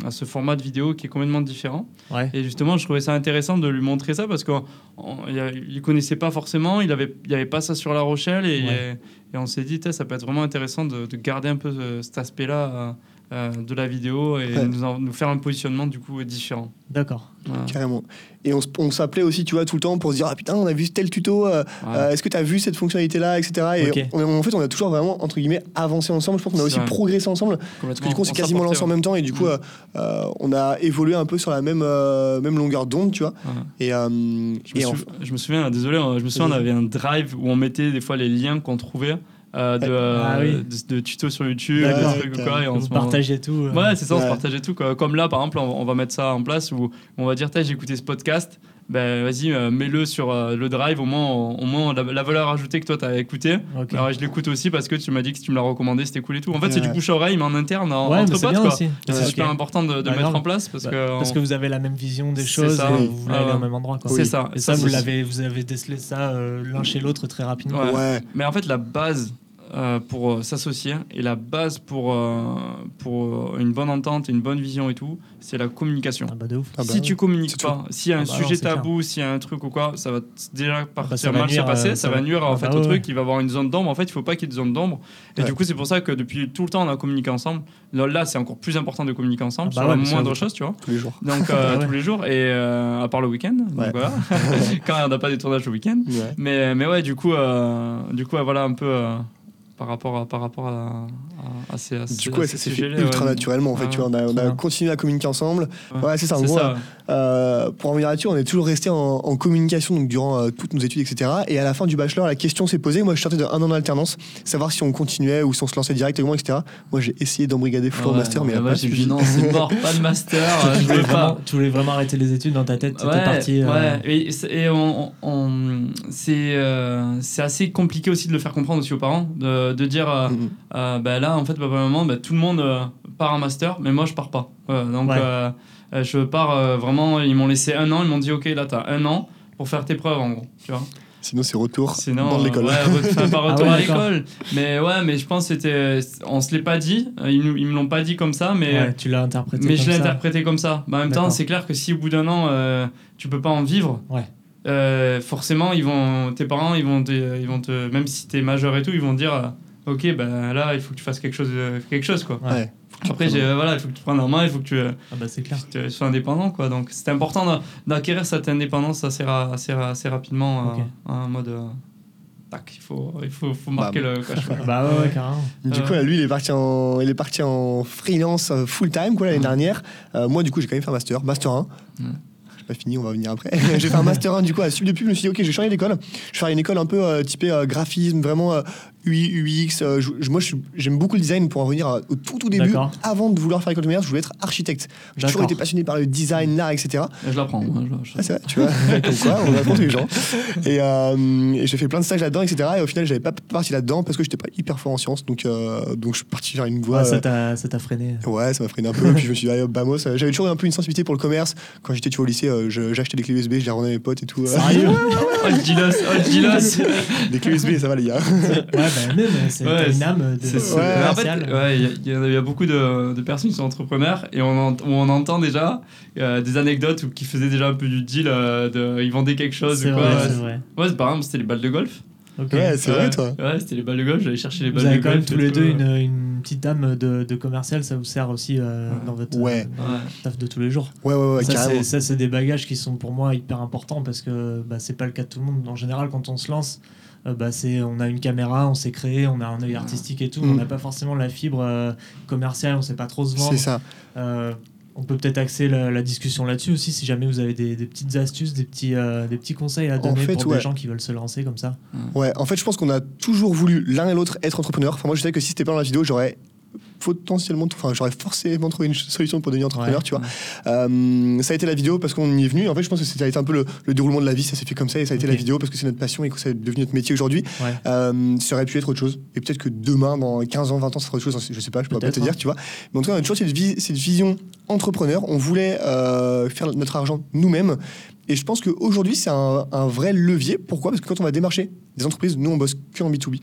à ce format de vidéo qui est complètement différent. Ouais. Et justement, je trouvais ça intéressant de lui montrer ça parce qu'il ne connaissait pas forcément, il n'avait il avait pas ça sur La Rochelle et, Ouais. et on s'est dit, ça peut être vraiment intéressant de, de garder un peu ce- cet aspect-là euh, de la vidéo et Ouais. nous, en- nous faire un positionnement du coup différent. D'accord. Voilà. Carrément. Et on, s'appelait aussi, tu vois, tout le temps pour se dire Ah putain, on a vu tel tuto, euh, Ouais. euh, est-ce que tu as vu cette fonctionnalité-là, etc. Et on- en fait, on a toujours vraiment, entre guillemets, avancé ensemble. Je pense qu'on a aussi vrai. progressé ensemble. Parce que du coup, on s'est quasiment lancé en même temps et du coup, Mm. euh, euh, on a évolué un peu sur la même, euh, même longueur d'onde, tu vois. Ouais. Et, euh, Je me, en- je me souviens, désolé, euh, je me souviens, on avait un drive où on mettait des fois les liens qu'on trouvait euh, de, Ah oui. de, de tutos sur YouTube, des trucs ou quoi. Et on se partagez tout. euh, Ouais, c'est ça, on se partageait tout. quoi. Comme là, par exemple, on, on va mettre ça en place où on va dire, T'as, j'ai écouté ce podcast, ben vas-y, euh, mets-le sur euh, le drive, au moins, au moins la, la valeur ajoutée que toi, tu as écouté. Alors, je l'écoute aussi parce que tu m'as dit que tu me l'as recommandé, c'était cool et tout. En fait, c'est du bouche à oreille, mais en interne, en, Ouais, entre potes. bien quoi. aussi. Et c'est super important de, de Bah, mettre grave. en place parce Bah, que. Parce on- que vous avez la même vision des choses ça. et vous voulez Ah aller ouais. au même endroit. quoi. C'est ça. Et ça, Ça, vous l'avez, vous avez décelé ça euh, l'un chez l'autre très rapidement. Ouais. ouais. Mais en fait, la base euh, pour euh, s'associer et la base pour, euh, pour une bonne entente et une bonne vision et tout, c'est la communication. Ah bah de ouf. Ah bah si tu communiques pas, s'il y a un Ah bah sujet non, tabou, s'il y a un truc ou quoi, ça va déjà partir ça va mal se passer, euh, ça, ça va nuire en Ah fait bah au ouais, truc, il va avoir une zone d'ombre. En fait, il faut pas qu'il y ait de zone d'ombre. Et Ouais. du coup, c'est pour ça que depuis tout le temps, on a communiqué ensemble. Là, là, c'est encore plus important de communiquer ensemble Ah bah sur ouais, la moindre chose, tu vois. tous les jours. Donc euh, Ah ouais. tous les jours et euh, à part le week-end. Voilà, quand on n'a pas des tournages le week-end. Ouais. Mais, mais ouais, du coup, euh, du coup, voilà un peu. Par rapport à, par rapport à, à, à ces, Du coup, ça s'est fait ultra ouais. naturellement. En fait, Ouais, tu vois, on a, on a continué à communiquer ensemble. Ouais. Ouais, c'est ça. En gros, ça. euh, pour en venir là-dessus, on est toujours resté en, en communication donc, durant euh, toutes nos études, etc. Et à la fin du bachelor, la question s'est posée. Moi, je sortais de un an d'alternance, savoir si on continuait ou si on se lançait directement, etc. Moi, j'ai essayé d'embrigader Flo en master, mais il a ouais, pas j'ai dit non, c'est mort, pas de master, je Tu voulais, pas. vraiment, tu voulais vraiment arrêter les études dans ta tête, t'étais parti. euh, ouais. Et, c'est- et on, on- c'est euh, c'est assez compliqué aussi de le faire comprendre aussi aux parents, de, de dire Mhm. euh, bah là en fait papa maman bah, tout le monde euh, part en master mais moi je pars pas donc Ouais. euh, euh, je pars euh, vraiment ils m'ont laissé un an ils m'ont dit ok là t'as un an pour faire tes preuves en gros tu vois Sinon, c'est retour sinon dans euh, l'école. ouais, re- enfin, pas Ah retour ouais, à l'école mais ouais mais je pense que c'était on se l'est pas dit ils, nous- ils me l'ont pas dit comme ça mais ouais, tu l'as interprété mais comme je l'ai ça. interprété comme ça. Bah, en même temps, c'est clair que si au bout d'un an, euh, tu peux pas en vivre, Ouais. euh, forcément, ils vont, tes parents, ils vont, te, ils vont te, même si t'es majeur et tout, ils vont dire, euh, ok, ben là, il faut que tu fasses quelque chose, euh, quelque chose quoi. Ouais. Après, j'ai, euh, voilà, il faut que tu prennes en main, il faut que tu, euh, Ah bah c'est clair. tu sois indépendant quoi. Donc, c'est important d'a- d'acquérir cette indépendance assez, ra- assez, ra- assez rapidement, Ok. euh, en mode, euh, tac, il faut, il faut, faut marquer le coche. quoi. bah ouais, ouais, carrément. Du Euh. coup, là, lui, il est parti en, il est parti en freelance full time quoi l'année dernière. Euh, moi, du coup, j'ai quand même fait un master, master 1. Ouais. J'ai pas fini, on va venir après. j'ai fait un master 1 du coup à Sub de Pub. Je me suis dit, ok, je vais changer d'école. Je vais faire une école un peu euh, typée euh, graphisme, vraiment euh, UX. euh, je- moi, j'aime beaucoup le design pour en revenir au tout, tout début. Avant de vouloir faire école de commerce, je voulais être architecte. J'ai toujours été passionné par le design, l'art, etc. Je l'apprends. je- Ah, c'est vrai, tu vois, comme quoi, on apprend tous les gens. Et, euh, et j'ai fait plein de stages là-dedans, etc. Et au final, j'avais pas parti là-dedans parce que j'étais pas hyper fort en sciences. Donc, euh, donc je suis parti vers une voie. Ouais, ça euh, t'a ça t'a freiné. Ouais, ça m'a freiné un peu. puis je me suis dit, allez, hop, vamos. J'avais toujours un peu une sensibilité pour le commerce. Quand j'étais tu vois, au lycée, j'achetais des clés USB, je les revendais à mes potes et tout. Sérieux Oh, oh, des clés USB, ça va, les gars. Ouais, bah même, c'est Ouais, une c'est- âme de. Ouais. En fait, ouais, il y a- il y, a- il y a beaucoup de, de personnes qui sont entrepreneurs et on, on entend déjà euh, des anecdotes où qui faisaient déjà un peu du deal, euh, de, ils vendaient quelque chose C'est ou quoi. vrai, ouais, c'est c'est- vrai. ouais, c'est par exemple, c'était les balles de golf. Ouais, c'est vrai, toi. Ouais, c'était les balles de golf, j'allais chercher les Vous balles de avez golf. quand même tous les deux une, une petite âme de, de commercial, ça vous sert aussi euh, Ouais. dans votre Ouais. euh, Ouais. taf de tous les jours. Ouais, ouais, ouais, ça, carrément. c'est, ça, c'est des bagages qui sont pour moi hyper importants parce que bah, c'est pas le cas de tout le monde. En général, quand on se lance, euh, bah, c'est, on a une caméra, on s'est créé, on a un œil artistique et tout, mais Mm. on n'a pas forcément la fibre euh, commerciale, on sait pas trop se vendre. C'est ça. On peut peut-être axer la, la discussion là-dessus aussi si jamais vous avez des, des petites astuces, des petits, euh, des petits conseils à donner fait, pour ouais. des gens qui veulent se lancer comme ça. Ouais, en fait, je pense qu'on a toujours voulu l'un et l'autre être entrepreneur. Enfin, moi, je sais que si c'était pas dans la vidéo, j'aurais potentiellement, enfin, j'aurais forcément trouvé une solution pour devenir entrepreneur, Ouais. tu vois. Euh, ça a été la vidéo parce qu'on y est venu. En fait, je pense que ça a été un peu le, le déroulement de la vie. Ça s'est fait comme ça et ça a été la vidéo parce que c'est notre passion et que c'est devenu notre métier aujourd'hui. Ouais. Euh, ça aurait pu être autre chose. Et peut-être que demain, dans 15 ans, 20 ans, ça sera autre chose. Je sais pas, je pourrais pas te hein. dire, tu vois. Mais en tout cas, on a toujours cette, vi- cette vision entrepreneur. On voulait euh, faire notre argent nous-mêmes. Et je pense qu'aujourd'hui, c'est un, un vrai levier. Pourquoi? Parce que quand on va démarcher des entreprises, nous, on bosse que en B2B.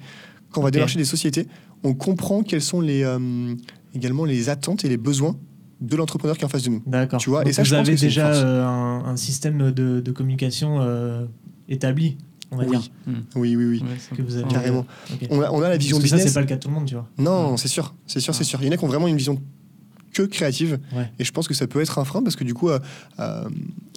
Quand on va Ok. démarcher des sociétés, on comprend quelles sont les, euh, également les attentes et les besoins de l'entrepreneur qui est en face de nous. D'accord. Tu vois, Donc et ça, vous je pense avez que déjà euh, un, un système de, de communication euh, établi, on va Oui. dire. Oui, oui, oui. Ouais, c'est Que vous avez-. Carrément. On a, on a la vision Parce que ça, business. c'est pas le cas de tout le monde, tu vois. Non, c'est sûr, c'est sûr, c'est sûr. Il y en a qui ont vraiment une vision que créative. Ouais. Et je pense que ça peut être un frein parce que du coup, euh, euh,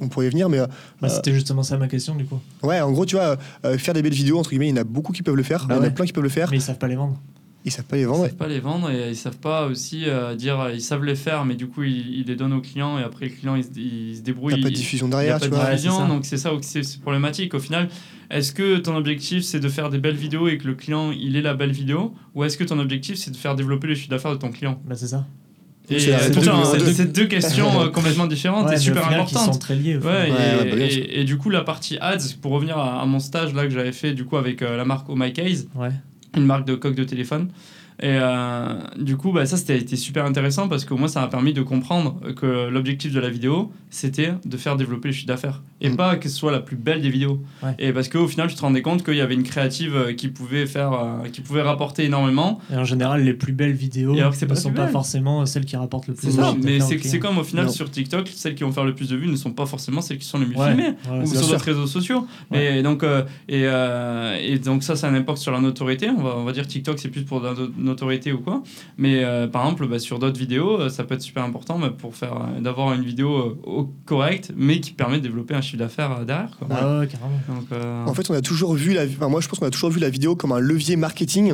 on pourrait y venir, mais euh, Bah, C'était justement ça ma question, du coup. ouais, en gros, tu vois, euh, faire des belles vidéos, entre guillemets, il y en a beaucoup qui peuvent le faire. Bah il y en a ouais. plein qui peuvent le faire. Mais ils savent pas les vendre. Ils savent pas les Ils vendre. savent pas les vendre et ils savent pas aussi euh, dire ils savent les faire mais du coup ils, ils les donnent aux clients et après les clients ils, se- ils se débrouillent T'as pas de ils- diffusion il a derrière, pas tu de vois. Diffusion, donc c'est ça où c'est c'est problématique au final est-ce que ton objectif c'est de faire des belles vidéos et que le client il ait la belle vidéo? Ou est-ce que ton objectif c'est de faire développer le chiffre d'affaires de ton client? Bah, c'est ça. C'est euh, c'est deux. questions euh, complètement différentes Ouais, et super importantes sont très Ouais. Ouais, et, bah, du coup, la partie ads, pour revenir à, à mon stage là que j'avais fait du coup avec euh, la marque Oh My Case, une marque de coque de téléphone. Et euh, du coup, bah, ça c'était super intéressant parce qu'au moins ça m'a permis de comprendre que l'objectif de la vidéo c'était de faire développer le chiffre d'affaires et Mm. pas que ce soit la plus belle des vidéos. Ouais. Et parce qu'au final, tu te rendais compte qu'il y avait une créative euh, qui pouvait faire, euh, qui pouvait rapporter énormément. Et en général, les plus belles vidéos ne sont pas forcément celles qui rapportent le plus C'est ça, mais c'est c'est comme au final Non. sur TikTok, celles qui vont faire le plus de vues ne sont pas forcément celles qui sont les mieux Ouais, filmées ouais, ou sur d'autres réseaux sociaux. Mais donc, euh, et, et donc ça, ça a un impact sur la notoriété. On va, on va dire TikTok, c'est plus pour la notoriété ou quoi. Mais euh, par exemple, bah, sur d'autres vidéos, euh, ça peut être super important bah, pour faire euh, d'avoir une vidéo euh, correcte, mais qui permet de développer un chiffre d'affaires derrière. Quoi. Ah ouais, carrément. Donc, euh, En fait, on a toujours vu la, enfin, moi je pense qu'on a toujours vu la vidéo comme un levier marketing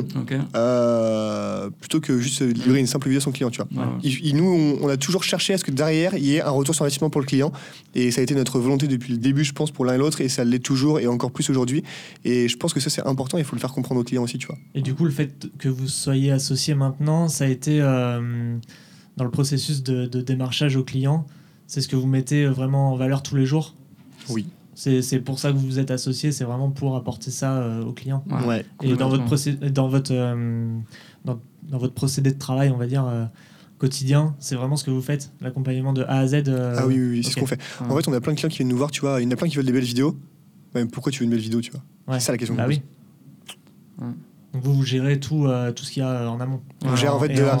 euh, plutôt que juste livrer une simple vidéo à son client, tu vois. Ouais, ouais. Il- il- nous, on, on a toujours cherché à ce que derrière, il y ait un retour sur investissement pour le client. Et ça a été notre volonté depuis le début, je pense, pour l'un et l'autre. Et ça l'est toujours et encore plus aujourd'hui. Et je pense que ça, c'est important. Il faut le faire comprendre aux clients aussi, tu vois. Et du coup, le fait que vous soyez associé maintenant, ça a été euh, dans le processus de, de démarchage aux clients. C'est ce que vous mettez vraiment en valeur tous les jours? Oui. C'est c'est pour ça que vous vous êtes associé, c'est vraiment pour apporter ça euh, aux clients. Ouais. Et dans votre, procé- dans, votre, euh, dans, dans votre procédé de travail, on va dire, euh, quotidien, c'est vraiment ce que vous faites, l'accompagnement de A à Z euh, ah oui, oui, oui, c'est ce qu'on fait. Ouais. En fait, on a plein de clients qui viennent nous voir, tu vois. Il y en a plein qui veulent des belles vidéos. Mais pourquoi tu veux une belle vidéo, tu vois? Ouais. C'est ça la question. Bah qu'on oui. Donc vous, vous gérez tout, euh, tout ce qu'il y a en amont. On gère, en fait, de la-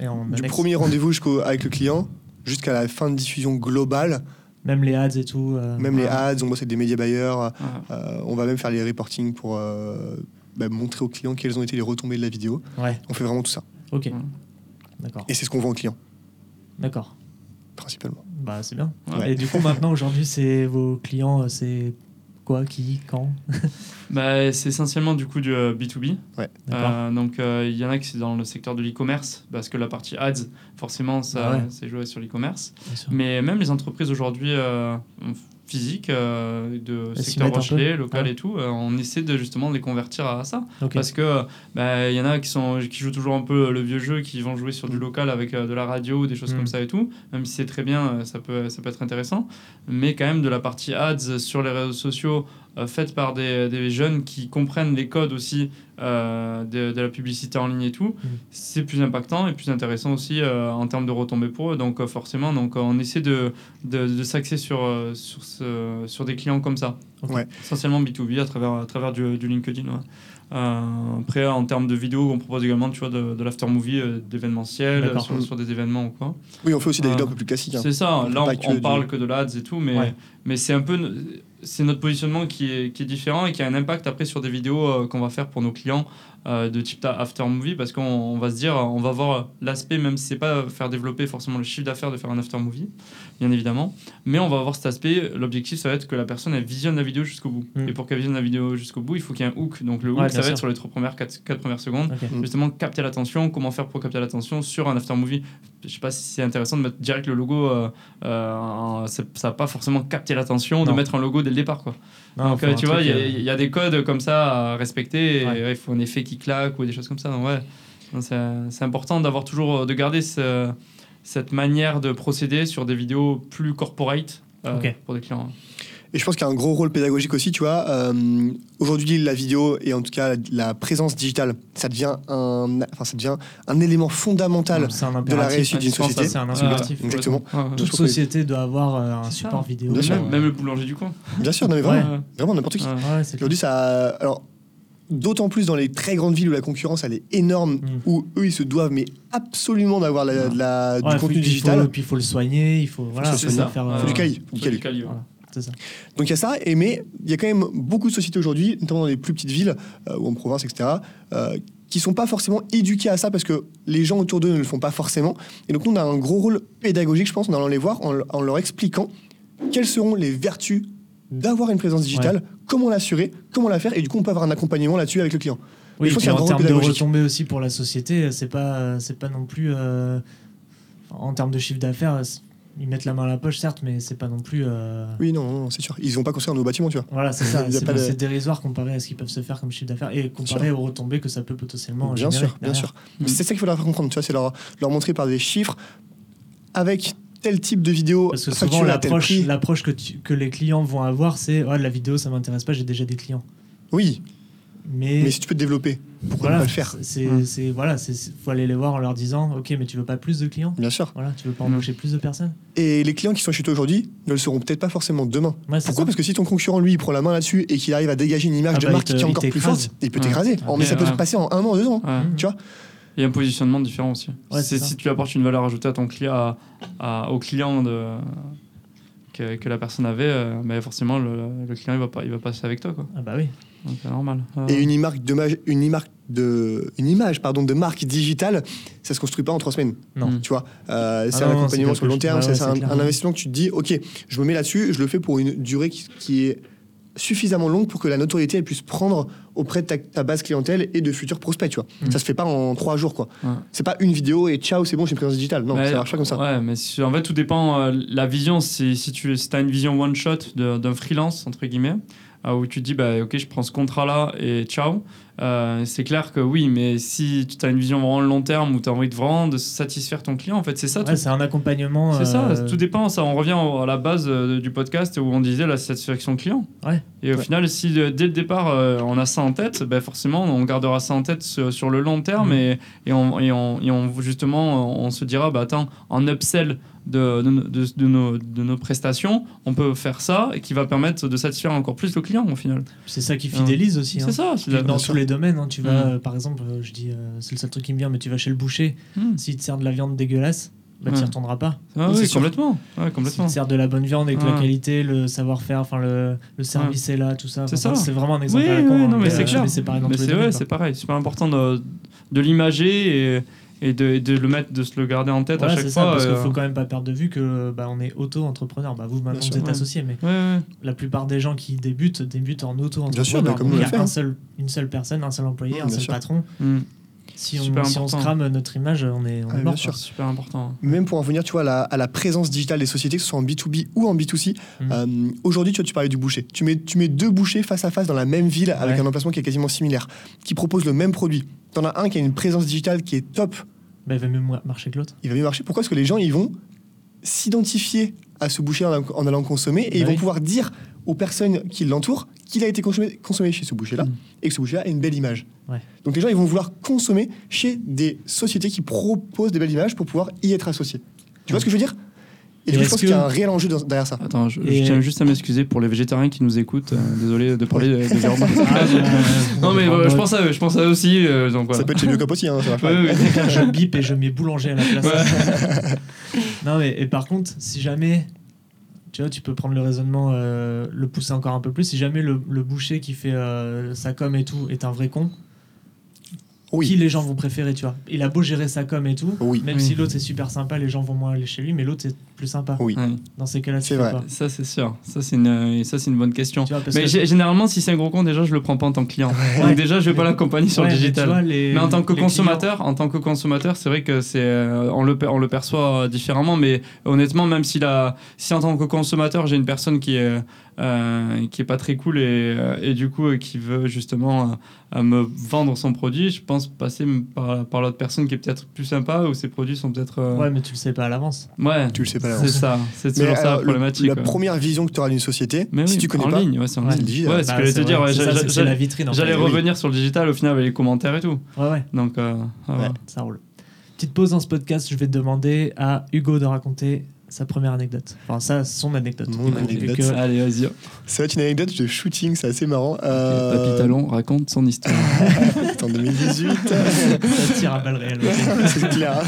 et en Du annexe. premier rendez-vous jusqu'au avec le client jusqu'à la fin de diffusion globale, Même les ads et tout. euh, même les ads, on bosse avec des médias bailleurs, euh, on va même faire les reporting pour euh, bah, montrer aux clients quelles ont été les retombées de la vidéo. Ouais, On fait vraiment tout ça. ok. D'accord. Et c'est ce qu'on vend aux clients, D'accord. principalement. Bah, c'est bien. Ouais. Et du coup, maintenant, aujourd'hui, c'est vos clients, euh, c'est quoi, qui, quand Bah, c'est essentiellement du coup du euh, B2B. Ouais. D'accord. Euh, donc euh, il y en a qui c'est dans le secteur de l'e-commerce parce que la partie ads forcément ça Ah ouais. c'est joué sur l'e-commerce. Mais même les entreprises aujourd'hui physiques euh, de secteur Rochelet, local et tout, euh, on essaie de justement de les convertir à ça. Parce que bah, il y en a qui sont qui jouent toujours un peu le vieux jeu qui vont jouer sur du Mm. local avec euh, de la radio ou des choses Mm. comme ça et tout. Même si c'est très bien ça peut ça peut être intéressant. Mais quand même de la partie ads sur les réseaux sociaux euh, faite par des, des jeunes qui comprennent les codes aussi euh, de, de la publicité en ligne et tout, Mm. c'est plus impactant et plus intéressant aussi euh, en termes de retombées pour eux. Donc euh, forcément, donc, euh, on essaie de, de, de s'axer sur, sur, ce- sur des clients comme ça. Ouais. Essentiellement B2B à travers, à travers du, du LinkedIn. ouais. Euh, après, en termes de vidéos, on propose également tu vois, de, de l'after-movie, euh, d'événementiel, euh, D'accord. sur, sur des événements ou quoi. Oui, on fait aussi des vidéos un peu plus classiques. hein. C'est ça, On là on, on du- parle que de l'ADS et tout, mais, Ouais. mais c'est un peu c'est notre positionnement qui est, qui est différent et qui a un impact après sur des vidéos euh, qu'on va faire pour nos clients euh, de type after movie parce qu'on on va se dire, on va voir l'aspect, même si c'est pas faire développer forcément le chiffre d'affaires de faire un after movie, bien évidemment, mais on va avoir cet aspect, l'objectif ça va être que la personne elle visionne la vidéo jusqu'au bout. Mm. Et pour qu'elle visionne la vidéo jusqu'au bout, il faut qu'il y ait un hook. Donc le hook Ouais, ça va être sur les trois premières, quatre, quatre premières secondes. Mm. justement capter l'attention, comment faire pour capter l'attention sur un after movie. Je sais pas si c'est intéressant de mettre direct le logo, euh, euh, ça va pas forcément capter l'attention de mettre un logo dès le départ quoi. Non, Donc euh, tu vois, truc, il y, a- euh, il y a des codes comme ça à respecter, et Ouais. ouais, il faut un effet qui claque ou des choses comme ça. Donc, ouais, c'est important d'avoir toujours de garder ce- cette manière de procéder sur des vidéos plus corporate euh, pour des clients. Et je pense qu'il y a un gros rôle pédagogique aussi, tu vois. Euh, Aujourd'hui, la vidéo et en tout cas la, la présence digitale, ça devient un, enfin, ça devient un élément fondamental. un de la réussite d'une société. C'est un impératif. Exactement. Ouais, ouais. Toute société doit avoir euh, un support ça. vidéo. Bien sûr. Même, même le boulanger du coin. Bien sûr, non mais vraiment, Ouais. vraiment n'importe qui. Aujourd'hui, ça. Alors, d'autant plus dans les très grandes villes où la concurrence elle est énorme, Mm. où eux ils se doivent mais absolument d'avoir la, de la- Ouais, du faut- contenu faut- digital. Puis il faut le soigner, il faut voilà, faut soigner. faire. Faut euh, Faut du quali, ça. Donc il y a ça, et mais il y a quand même beaucoup de sociétés aujourd'hui, notamment dans les plus petites villes euh, ou en province, etc., euh, qui sont pas forcément éduqués à ça parce que les gens autour d'eux ne le font pas forcément. Et donc nous, on a un gros rôle pédagogique, je pense, en allant les voir, en, en leur expliquant quelles seront les vertus d'avoir une présence digitale, comment l'assurer, comment la faire, et du coup, on peut avoir un accompagnement là-dessus avec le client. Oui, pense puis en termes de pédagogique. retombées aussi pour la société, c'est pas, c'est pas non plus. euh, en termes de chiffre d'affaires, ils mettent la main à la poche, certes, mais c'est pas non plus. euh, Oui, non, non, c'est sûr. Ils vont pas construire nos bâtiments, tu vois. Voilà, c'est ça. C'est de- dérisoire comparé à ce qu'ils peuvent se faire comme chiffre d'affaires et comparé aux retombées que ça peut potentiellement bien générer sûr, bien derrière. sûr. C'est ça qu'il faut leur faire comprendre, tu vois, c'est leur, leur montrer par des chiffres avec tel type de vidéo Parce que souvent, l'approche, que, tu- que les clients vont avoir, c'est la vidéo, ça m'intéresse pas, j'ai déjà des clients. Oui, Mais, mais si tu peux te développer, pourquoi voilà, ne pas le faire c'est, Mm. c'est- voilà, faut aller les voir en leur disant, ok, mais tu veux pas plus de clients? Bien sûr. Voilà, tu veux pas Mm. embaucher plus de personnes? Et les clients qui sont chez toi aujourd'hui ne le seront peut-être pas forcément demain. Ouais, Pourquoi? ça. Parce que si ton concurrent, lui, il prend la main là-dessus et qu'il arrive à dégager une image Ah de bah, marque te- qui est encore plus forte, il peut Ouais. t'écraser. Mais ça peut se ouais. passer en un an, deux ans. Ouais. Tu vois Il y a un positionnement différent aussi. Ouais, C'est- c'est ça. si tu apportes une valeur ajoutée à ton client, à- à- au client de, que, que la personne avait, euh, mais forcément le, le client il va pas, il va passer avec toi quoi. Ah bah oui. Donc c'est normal. Euh, Et une marque de, une marque de une image pardon de marque digitale, ça se construit pas en trois semaines. Non. Tu vois, Euh, c'est Ah un non, accompagnement c'est sur le long terme, c'est ouais, un, c'est un investissement que tu te dis, ok, je me mets là-dessus, je le fais pour une durée qui, qui est suffisamment longue pour que la notoriété elle puisse prendre auprès de ta, ta base clientèle et de futurs prospects. Tu vois, Mm. ça se fait pas en trois jours quoi. Ouais. C'est pas une vidéo et ciao, c'est bon, j'ai une présence digitale. Non, Ouais, ça marche pas comme ça. Ouais, mais si- en fait, tout dépend. euh, la vision, si tu si as une vision one shot de- d'un freelance, entre guillemets, où tu te dis, bah, ok, je prends ce contrat-là et ciao. euh, c'est clair que oui, mais si tu as une vision vraiment long terme où tu as envie de vraiment de satisfaire ton client, en fait, c'est ça. Ouais, c'est un accompagnement. c'est ça, euh, tout dépend. Ça, on revient à la base euh, du podcast où on disait la satisfaction client. Ouais. Et au Ouais. final, si dès le départ euh, on a ça en tête, ben forcément on gardera ça en tête sur, sur le long terme Mhm. et, et, on, et, on, et on- justement on se dira bah attends en upsell de, de, nos, de nos prestations, on peut faire ça et qui va permettre de satisfaire encore plus le client au final. C'est ça qui fidélise aussi. C'est hein. ça. la- dans tous les domaines, hein, tu vas, Mm. euh, par exemple, euh, je dis, euh, c'est le seul truc qui me vient, mais tu vas chez le boucher, Mhm. s'il te sert de la viande dégueulasse, bah, tu Ouais. n'y retourneras pas. Ah Oui, complètement. Ouais, complètement. te sert de la bonne viande avec la qualité, le savoir-faire, enfin le, le service est là, tout ça. C'est Enfin, ça. C'est vraiment un exemple Oui, à la con, hein, non, mais c'est euh, clair. c'est pareil c'est ouais, pareil, super important de, de l'imager et, et, de, le mettre, de se le garder en tête Voilà, à chaque c'est fois. ça, parce qu'il euh, faut quand même pas perdre de vue que bah, on est auto-entrepreneur. Bah, vous, maintenant, sûr, vous êtes ouais. associés, mais ouais, ouais. la plupart des gens qui débutent débutent en auto-entrepreneur. Bien sûr, comme Donc, nous, on il y a fait, un seul, une seule personne, un seul employé, Mmh, un seul sûr. patron. Mm. Si on, si on important. scrame notre image, on est, on Ah, est bien mort. sûr. Super important. Même pour en venir, tu vois, à la, à la présence digitale des sociétés, que ce soit en B2B ou en B2C. Mhm. euh, Aujourd'hui, tu vois, tu parlais du boucher. Tu mets, tu mets deux bouchers face à face dans la même ville avec Ouais. un emplacement qui est quasiment similaire, qui propose le même produit. T'en as un qui a une présence digitale qui est top, Bah, il va mieux marcher que l'autre. il va mieux marcher. Pourquoi Parce que les gens, ils vont s'identifier à ce boucher en, allant- consommer et Bah ils vont oui. pouvoir dire aux personnes qui l'entourent qu'il a été consommé, consommé chez ce boucher-là Mm. et que ce boucher-là a une belle image. Ouais. Donc les gens, ils vont vouloir consommer chez des sociétés qui proposent des belles images pour pouvoir y être associés. Tu vois ce que je veux dire? Et, Et du coup, je pense qu'il y a un réel enjeu derrière ça. Attends, je, tiens juste à m'excuser pour les végétariens qui nous écoutent. euh, désolé de parler de, de viande. non mais euh, je pense à eux, je pense à eux aussi. euh, donc voilà. Ça peut être chez Biocop aussi, hein, ça Ouais, ouais, je bip et je mets boulanger à la place. non, mais et par contre, si jamais, tu vois, tu peux prendre le raisonnement, euh, le pousser encore un peu plus. Si jamais le, le boucher qui fait euh, sa com et tout est un vrai con, Oui. qui les gens vont préférer, tu vois Il a beau gérer sa com et tout, Oui. même Oui. si l'autre c'est super sympa, les gens vont moins aller chez lui, mais l'autre c'est plus sympa. Oui. Dans ces cas-là, tu C'est vrai. ça c'est sûr. Ça c'est une, euh, ça c'est une bonne question. Tu vois, parce Mais que- généralement, si c'est un gros con, déjà je le prends pas en tant que client. Ouais. Donc déjà, je vais pas Mais- l'accompagner sur Ouais, le mais digital. vois, les- Mais en tant que les consommateur, en tant que consommateur, c'est vrai que c'est euh, on le per- on le perçoit euh, différemment. Mais honnêtement, même si la si en tant que consommateur j'ai une personne qui est euh, qui est pas très cool et, euh, et du coup euh, qui veut justement euh, euh, me vendre son produit, je pense passer par, par l'autre personne qui est peut-être plus sympa ou ses produits sont peut-être euh, Ouais, mais tu le sais pas à l'avance. ouais, Tu le sais pas à c'est l'avance. ça, c'est toujours ça la le- problématique. la première vision que tu auras d'une société, Mais si oui, tu connais en pas, ligne, ouais, c'est en ligne. c'est digital. Ouais, c'est ce Bah, que j'allais te c'est dire. c'est c'est- c'est vitrine. J'allais oui. revenir sur le digital au final avec les commentaires et tout. Ouais, ouais. Donc, euh, ça va. Ouais, ça roule. Petite pause dans ce podcast, je vais demander à Hugo de raconter sa première anecdote. Enfin, ça, son anecdote. Mon anecdote. que- Allez, vas-y. ça va être une anecdote de shooting, c'est assez marrant. Euh, Papy Talon raconte son histoire. c'est en 2018. ça tire à balles réelles. c'est clair.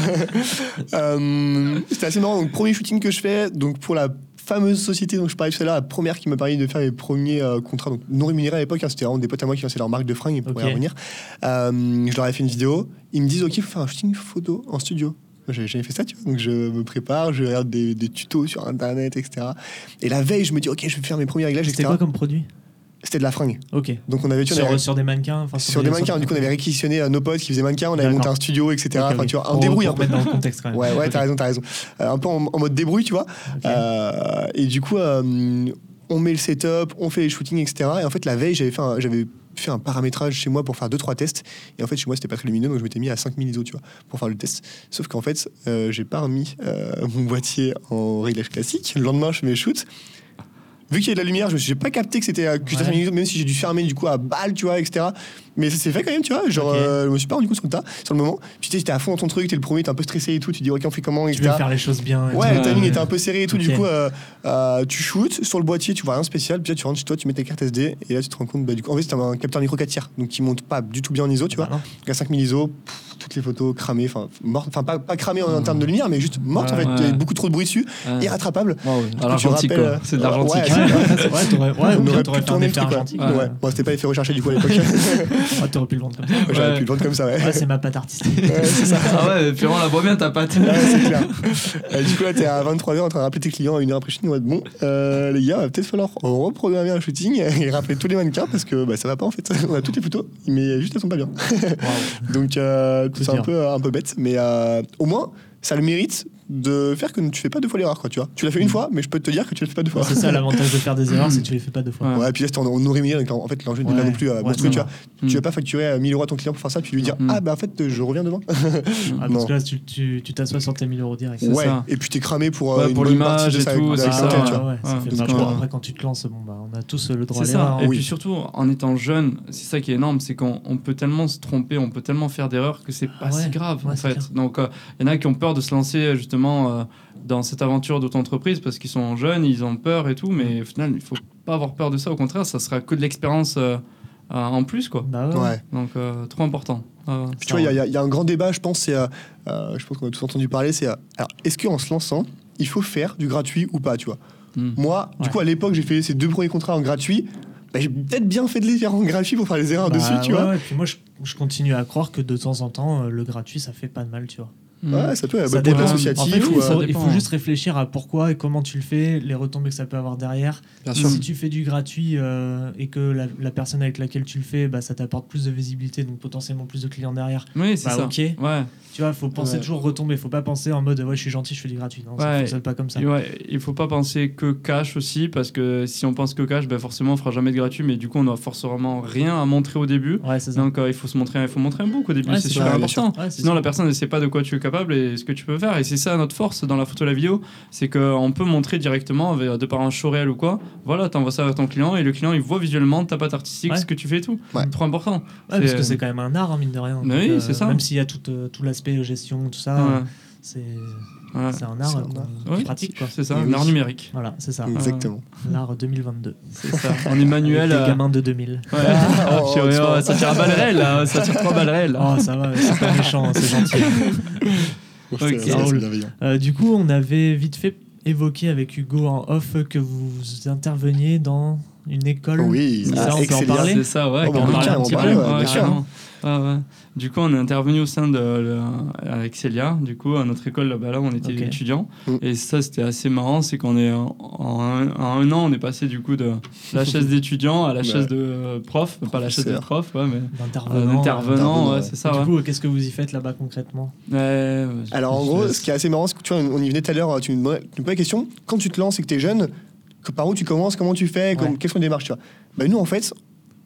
Euh, C'était assez marrant. Donc, premier shooting que je fais, donc pour la fameuse société dont je parlais tout à l'heure, la première qui m'a permis de faire mes premiers euh, contrats, donc non rémunérés à l'époque, hein, c'était vraiment des potes à moi qui lançaient leur marque de fringues, ils pourraient Ok. y revenir. Euh, je leur ai fait une vidéo. Ils me disent, OK, il faut faire un shooting photo en studio. J'avais jamais fait ça, tu vois. Donc, je me prépare, je regarde des, des tutos sur Internet, etc. Et la veille, je me dis, OK, je vais faire mes premiers réglages, C'était etc. quoi comme produit? C'était de la fringue. Ok. Donc, on avait, tu on avait- Sur, des mannequins sur des mannequins. Du coup, on avait réquisitionné euh, nos potes qui faisaient mannequins, on avait monté un studio, etc. Ok, Enfin, oui. tu vois, un Pour- débrouille pour un peu. mettre dans le contexte quand même. Ouais, ouais, Ok. t'as raison, t'as raison. Euh, un peu en, en mode débrouille, tu vois. Euh, et du coup, euh, on met le setup, on fait les shootings, etc. Et en fait, la veille, j'avais fait j'avais fait un paramétrage chez moi pour faire deux trois tests. Et en fait, chez moi, c'était pas très lumineux, donc je m'étais mis à 5000 ISO, tu vois, pour faire le test. Sauf qu'en fait, euh, j'ai pas remis euh, mon boîtier en réglage classique. Le lendemain, je fais mes shoots. Vu qu'il y a de la lumière, je me suis j'ai pas capté que c'était à que j'étais à Ouais. 5000 ISO, même si j'ai dû fermer du coup à balle, tu vois, etc. Mais ça s'est fait quand même, tu vois. Genre, euh, je me suis pas rendu compte sur le tas, sur le moment. Puis tu sais, t'es à fond dans ton truc, t'es le premier, t'es un peu stressé et tout. Tu dis, ok, on fait comment, Tu etc. veux faire les choses bien. et Ouais, le timing Ouais. était un peu serré et tout. Du coup, euh, euh, tu shootes sur le boîtier, tu vois rien de spécial. Puis là, tu rentres chez toi, tu mets tes cartes SD. Et là, tu te rends compte, bah, du coup, en fait, c'était un capteur micro 4 tiers. Donc, qui monte pas du tout bien en ISO, tu vois. Bah non. Donc, à 5000 ISO, pff, toutes les photos cramées, enfin mortes, enfin pas, pas cramées en, en Ouais. termes de lumière, mais juste mortes en Ouais. fait. Ouais. beaucoup trop de bruit dessus, Ouais. irrattrapable. Wow, l'argentique, euh, C'est de l'argentique. ouais, Ouais, ouais, t'aurais ouais, On aurait pu tourner le truc. ouais. Ouais. ouais. Bon, c'était pas effet recherché du coup à l'époque. Ouais, t'aurais pu le vendre comme ça. J'aurais Ouais. pu le vendre comme ça, ouais. Ouais, c'est ma patte artistique. Ouais, c'est ça. Ah ouais, puis on la voit bien ta patte. Ouais, c'est clair. Euh, du coup, là, t'es à 23h en train de rappeler tes clients à une heure après shooting. mode, Bon, euh, les gars, va peut-être falloir reprogrammer un shooting et rappeler tous les mannequins parce que bah, ça va pas en fait. On a toutes les photos, mais juste elles sont pas bien. Donc, euh, c'est un peu, un peu bête, mais euh, au moins, ça le mérite de faire que tu fais pas deux fois l'erreur, quoi, tu vois. Tu l'as fait une fois, mais je peux te dire que tu l'as fait pas deux fois. C'est ça l'avantage de faire des erreurs, c'est que tu les fais pas deux fois. Ouais. Ouais, puis là, en aurémier, donc en fait, l'enjeu n'est pas non plus euh, Ouais, monstrueux, ça tu vois. Tu vas pas facturer euh, 1000 euros à ton client pour faire ça, puis lui dire Mm. Ah, bah en fait, je reviens demain. Ah, Non. parce que là, tu t'assois sur tes 1000 euros direct. Ouais, ça. et puis t'es cramé pour, euh, Ouais, une pour bonne partie l'image de et ça. Après, quand tu te lances, bon, bah, on a tous le droit à l'erreur. hein. Et puis surtout, en étant jeune, c'est ça qui est énorme, c'est qu'on on peut tellement se tromper, on peut tellement faire d'erreurs que c'est pas Ah ouais. si grave Ouais, en fait. Donc il y en a qui ont peur de se lancer justement euh, dans cette aventure d'auto-entreprise parce qu'ils sont jeunes, ils ont peur et tout, mais au final, il faut pas avoir peur de ça. Au contraire, ça sera que de l'expérience euh, euh, en plus, quoi. Bah ouais. Ouais. Donc euh, trop important. Ah, Puis tu vois, il y a- y, un grand débat, je pense, c'est, euh, euh, je pense qu'on a tous entendu parler, c'est, euh, alors, est-ce qu'en se lançant, il faut faire du gratuit ou pas, tu vois? Hmm. Moi, du coup, à l'époque, j'ai fait ces deux premiers contrats en gratuit. Bah, j'ai peut-être bien fait de les faire en gratuit pour faire les erreurs Bah, dessus, tu ouais, vois. ouais, puis moi, je, je continue à croire que de temps en temps, le gratuit, ça fait pas de mal, tu vois. Mm. Ouais, ça peut, bah, Ça pour dépend. l'associatif. En fait, ou, il euh, faut, il hein. juste réfléchir à pourquoi et comment tu le fais, les retombées que ça peut avoir derrière. Bien sûr. Si tu fais du gratuit euh, et que la, la personne avec laquelle tu le fais, bah, ça t'apporte plus de visibilité, donc potentiellement plus de clients derrière. Oui, c'est Bah, ça. ok. Ouais. Tu vois, faut penser Ouais. toujours retomber. Faut pas penser en mode ouais, je suis gentil, je fais du gratuit. Non, ça Ouais. fonctionne pas comme ça. Il faut pas penser que cash aussi, parce que si on pense que cash, ben forcément on fera jamais de gratuit, mais du coup on a forcément rien à montrer au début. Ouais, c'est ça. Donc euh, il faut se montrer, il faut montrer un book au début, Ouais, c'est super ça, important. Sinon la personne ne sait pas de quoi tu es capable et ce que tu peux faire. Et c'est ça notre force dans la photo et la vidéo, c'est qu'on peut montrer directement avec- de par un show réel ou quoi. Voilà, t'envoies ça à ton client et le client il voit visuellement ta patte artistique, Ouais. ce que tu fais et tout. Ouais. Trop important. Ouais, parce c'est- que c'est quand même un art, hein, mine de rien. Mais Donc, oui, c'est ça. Même s'il y a tout, euh, tout l'aspect gestion, tout ça, Ouais. euh, c'est Ouais. un art un euh, qu'on Ouais, pratique. quoi. C'est ça, un art numérique. Voilà, c'est ça. Exactement. L'art 2022. C'est ça. On est manuel. Euh, gamins de 2000. Ouais. Oh, ouais, tu vois. ouais, ça tire à balles réelles, là. Ça tire trois balles réelles. Oh, ça va, c'est pas méchant, hein, c'est gentil. C'est- Ok. c'est- c'est Raoul. bienveillant. Euh, du coup, on avait vite fait évoqué avec Hugo en off que vous interveniez dans une école. Oui, C'est ah, ça, on peut en parler C'est ça, ouais. Oh, on peut en parler, ouais, bien sûr. Ouais. Du coup, on est intervenu au sein de le- avec Célia, du coup, à notre école là-bas, là, où on était Ok. étudiants. Mm. Et ça, c'était assez marrant, c'est qu'on est en, en un, en un an, on est passé du coup de la chaise d'étudiant à la chaise de euh, prof, pas la chaise de prof, ouais, mais D'intervenant. euh, intervenant, Intervenant, ouais, c'est Et ça. du ouais. coup, qu'est-ce que vous y faites là-bas concrètement? Alors en gros, ce qui est assez marrant, c'est que tu vois, on y venait tout à l'heure, tu me posais la question, quand tu te lances et que tu es jeune, que par où tu commences, comment tu fais, comme- Ouais. quelles sont les démarches, tu vois? Bah, nous, en fait,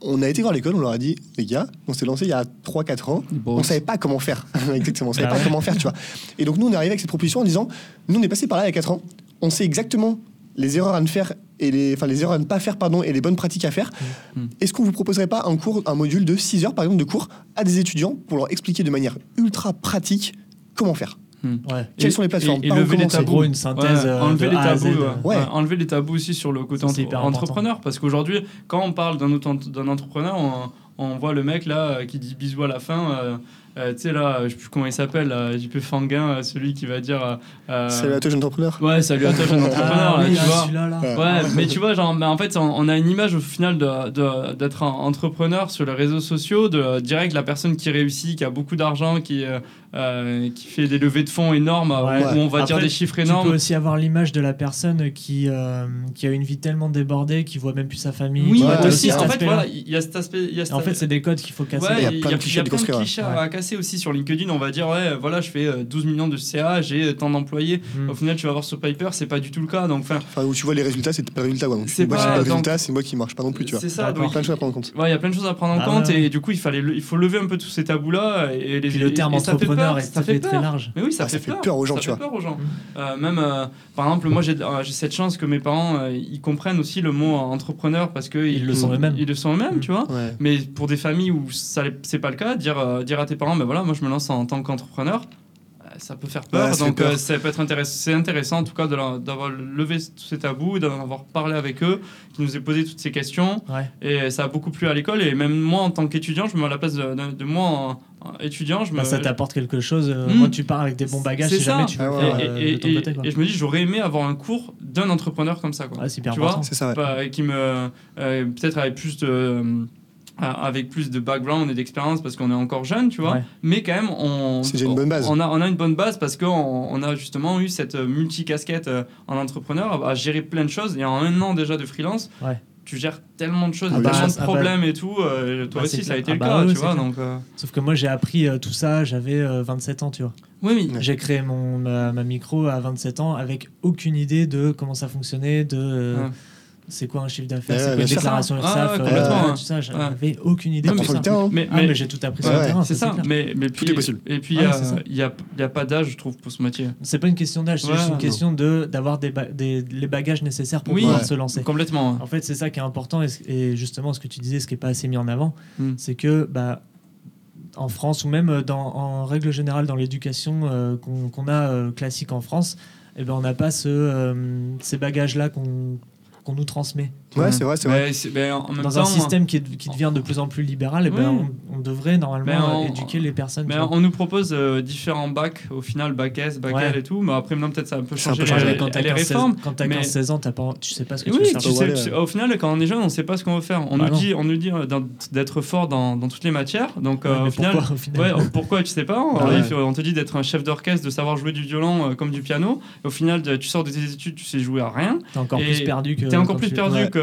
on a été voir l'école, on leur a dit, les gars, on s'est lancé il y a 3-4 ans, Bon, on savait pas comment faire. Exactement, on savait Bah pas comment faire, tu vois. Et donc nous, on est arrivé avec cette proposition en disant, nous, on est passé par là il y a 4 ans, on sait exactement les erreurs à ne faire et les, enfin, les erreurs à ne pas faire, pardon, et les bonnes pratiques à faire. Mm. Est-ce qu'on vous proposerait pas un cours, un module de 6 heures, par exemple, de cours à des étudiants pour leur expliquer de manière ultra pratique comment faire? Ouais. Quelles Et- sont les plateformes et, et où lever les tabous. une synthèse. Ouais, euh, enlever de les tabous, ouais. Ouais. Ouais, enlever les tabous aussi sur le côté entre- entrepreneur, parce qu'aujourd'hui, quand on parle d'un entrepreneur, on, on voit le mec là euh, qui dit bisous à la fin. euh, euh, tu sais là, je sais plus comment il s'appelle, là, JP Fanguin, euh, celui qui va dire. euh, Salut à toi, jeune entrepreneur. Ouais, salut à toi, jeune entrepreneur, Ah, là, oui, tu vois. celui-là, là. Ouais. Mais tu vois, genre, mais en fait, on, on a une image au final de- de- d'être un entrepreneur sur les réseaux sociaux, de direct la personne qui réussit, qui a beaucoup d'argent, qui, euh, euh, qui fait des levées de fonds énormes, où- Ouais. où on va dire des chiffres Tu énormes. peux aussi avoir l'image de la personne qui, euh, qui a une vie tellement débordée, qui voit même plus sa famille. Oui, Ouais, aussi, en fait, voilà, il y a cet aspect. Y a Et cet En fait, c'est des codes qu'il faut casser. Ouais, Il y a plein de a- clichés y a de à casser aussi sur LinkedIn. On va dire, ouais, voilà, je fais euh, 12 millions de CA, j'ai tant d'employés. Mm. Au final, tu vas voir sur Piper, c'est pas du tout le cas. Donc, enfin, Enfin, où tu vois les résultats, c'est pas le résultat. quoi. Donc, C'est moi, pas- donc- résultats, c'est moi qui marche pas non plus, tu vois. c'est ça. D'accord. donc, Plein de choses à prendre en compte. Ouais, il y a plein de choses à prendre en Ah compte ouais, ouais. et du coup, il, fallait le- il faut lever un peu tous ces tabous-là. Et, les, Puis le terme et ça fait entrepreneur peur, est ça très, fait très large. Mais oui, ça, Ah, fait, ça fait peur aux gens, ça tu fait vois. peur aux gens. Mm. Euh, même, euh, par exemple, moi, j'ai euh, cette chance que mes parents, euh, ils comprennent aussi le mot entrepreneur parce que Ils le sont eux-mêmes. Ils le sont eux-mêmes, tu vois. Ouais. Mais pour des familles où ça c'est pas le cas, dire, euh, dire à tes parents, ben voilà, moi je me lance en tant qu'entrepreneur, euh, ça peut faire peur. Ouais, donc fait peur. euh, ça peut être intéressant. C'est intéressant en tout cas d'avoir levé tous ces tabous, d'en avoir parlé avec eux, qui nous aient posé toutes ces questions. Ouais. Et ça a beaucoup plu à l'école. Et même moi, en tant qu'étudiant, je me mets à la place de, de- de moi en, étudiant, je me. Bah, ça t'apporte quelque chose. euh, Hmm. Moi, tu pars avec des bons bagages C'est si jamais ça. tu veux Ah le ouais, faire et, euh, et- de ton et- côté. quoi. et je me dis, j'aurais aimé avoir un cours d'un entrepreneur comme ça. Quoi. Ouais, c'est hyper tu vois important. Ça, ouais. Qui me euh, peut-être avec plus de euh, avec plus de background et d'expérience parce qu'on est encore jeune tu vois Ouais. mais quand même on C'est déjà une bonne base. on a on a une bonne base parce qu'on on a justement eu cette multi casquette en entrepreneur à gérer plein de choses et en un an déjà de freelance Ouais. tu gères tellement de choses Ah bah, tellement de ah bah- problèmes et tout euh, toi Bah, aussi ça a été Ah le bah cas tu vois clair. donc euh, Sauf que moi, j'ai appris euh, tout ça, j'avais euh, 27 ans, tu vois. oui oui Ouais. J'ai créé mon, ma, ma micro à 27 ans avec aucune idée de comment ça fonctionnait, de euh, Ouais. C'est quoi un chiffre d'affaires, Ouais, c'est quoi une déclaration Ah, URSAF, ouais, euh, hein. tout ça, j'avais aucune idée tout mais, Ah, mais- mais j'ai tout appris sur le terrain, c'est ça, mais, mais puis, est possible. Et puis, euh, ça. il n'y a, il y a pas d'âge, je trouve, pour ce métier. C'est pas une question d'âge, c'est Ouais, juste une non. question de d'avoir des, ba- des les bagages nécessaires pour Oui. pouvoir Ouais. se lancer. Complètement. En fait, c'est ça qui est important et, justement ce que tu disais, ce qui est pas assez mis en avant, Mm. c'est que bah en France ou même dans, en règle générale dans l'éducation euh, qu'on a euh, classique en France, eh ben on n'a pas ce, euh, ces bagages-là qu'on qu'on nous transmet. Ouais, c'est vrai, c'est vrai. Mais mais en même Dans temps, un système qui, est- qui devient de plus en plus libéral, eh ben Oui. on, on devrait normalement on- éduquer les personnes. Mais tu on nous propose euh, différents bacs, au final, bac S, bac Ouais. L et tout. Mais après, maintenant, peut-être ça a un peu Ça a un changé peu changé. quand t'as les 15, réformes. quand t'as mais- 15-16 ans, t'as pas, tu sais pas ce que tu Oui, veux faire. tu peux sais, tu- au final, quand on est jeune, on ne sait pas ce qu'on veut faire. On Bah nous dit, on nous dit euh, d'être fort dans, dans toutes les matières. Donc, Ouais, euh, au final, pourquoi, au final Ouais, oh, pourquoi tu sais pas On, Ouais. il faut- on te dit d'être un chef d'orchestre, de savoir jouer du violon euh, comme du piano. Et au final, tu sors de tes études, tu sais jouer à rien. T'es encore Et plus perdu que. T'es encore plus tu- perdu que-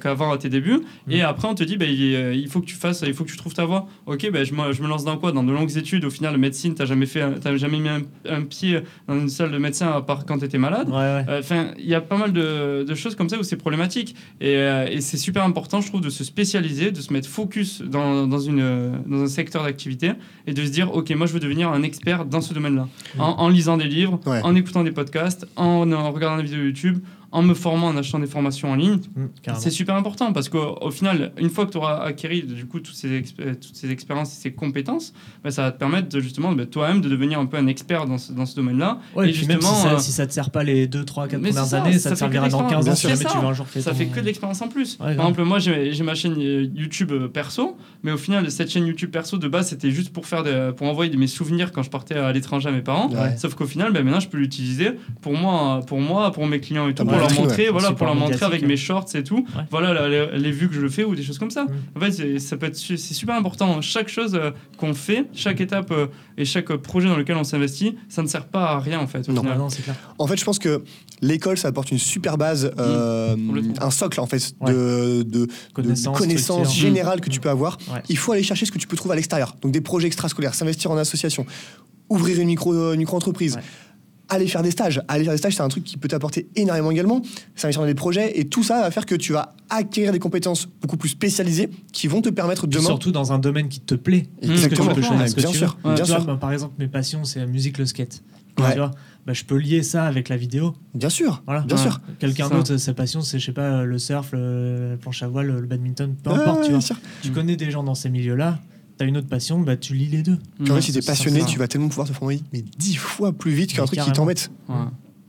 qu'avant à tes débuts. Mm. Et après, on te dit, bah, il, euh, il faut que tu fasses, il faut que tu trouves ta voie. Ok, bah, je, me, je me lance dans quoi? Dans de longues études. Au final, médecine, t'as jamais fait, t'as jamais mis un, un pied dans une salle de médecin à part quand t'étais malade. Ouais, ouais. Enfin, il y a pas mal de, de choses comme ça où c'est problématique. Et, euh, et c'est super important, je trouve, de se spécialiser, de se mettre focus dans, dans, une, euh, dans un secteur d'activité et de se dire, OK, moi, je veux devenir un expert dans ce domaine-là. Mm. En, en lisant des livres, Ouais. en écoutant des podcasts, en, en regardant des vidéos YouTube, en me formant, en achetant des formations en ligne. Mm, carrément. C'est super important parce qu'au au final, une fois que tu auras acquis du coup, toutes, ces euh, toutes ces expériences et ces compétences, bah, ça va te permettre de, justement bah, toi-même de devenir un peu un expert dans ce, dans ce domaine-là. Ouais, et si justement, ça, euh, si ça te sert pas les 2, 3, 4 mais premières ça, années, ça ça, te servira dans l'expérience. 15 ans si jamais C'est tu ça. veux un jour créer Ça ton- fait que de l'expérience en plus. Ouais, Par exemple, moi j'ai ma chaîne euh, YouTube euh, perso, mais au final, cette chaîne YouTube perso de base c'était juste pour, faire pour envoyer mes souvenirs quand je partais à l'étranger à mes parents. Ouais. Sauf qu'au final, ben, maintenant je peux l'utiliser pour moi, pour moi, pour mes clients et tout, T'as pour leur montrer, ouais. voilà, pour leur montrer avec hein. mes shorts et tout. Ouais. Voilà la- les, les vues que je fais ou des choses comme ça. En fait, c'est- ça peut être su- c'est super important. Chaque chose euh, qu'on fait, chaque étape euh, et chaque projet dans lequel on s'investit, ça ne sert pas à rien en fait. Au Non. Ah final. non, c'est clair. En fait, je pense que l'école, ça apporte une super base, euh, complètement. un socle en fait Ouais. de, de, de Connaissance, connaissances structure. générales que tu peux avoir. Ouais. Il faut aller chercher ce que tu peux trouver à l'extérieur. Donc des projets extrascolaires, s'investir en association, ouvrir une micro, une micro-entreprise. Ouais. Aller faire des stages. Aller faire des stages, c'est un truc qui peut t'apporter énormément également. S'investir dans des projets et tout ça va faire que tu vas acquérir des compétences beaucoup plus spécialisées qui vont te permettre demain. surtout dans un domaine qui te plaît. Exactement. Que tu peux Ouais, bien sûr, bien vois, sûr. bah, par exemple, mes passions, c'est la musique, le skate. Ouais. Tu vois bah, je peux lier ça avec la vidéo. Bien sûr. Voilà. Bien Ouais. sûr. Quelqu'un ça. d'autre, sa passion, c'est, je sais pas, le surf, le, la planche à voile, le badminton, peu importe. tu vois. bien sûr. Tu connais des gens dans ces milieux-là, tu as une autre passion, bah, tu lis les deux. En fait, si t'es passionné, tu vas tellement pouvoir te former mais dix fois plus vite qu'un truc qui t'embête. Ouais.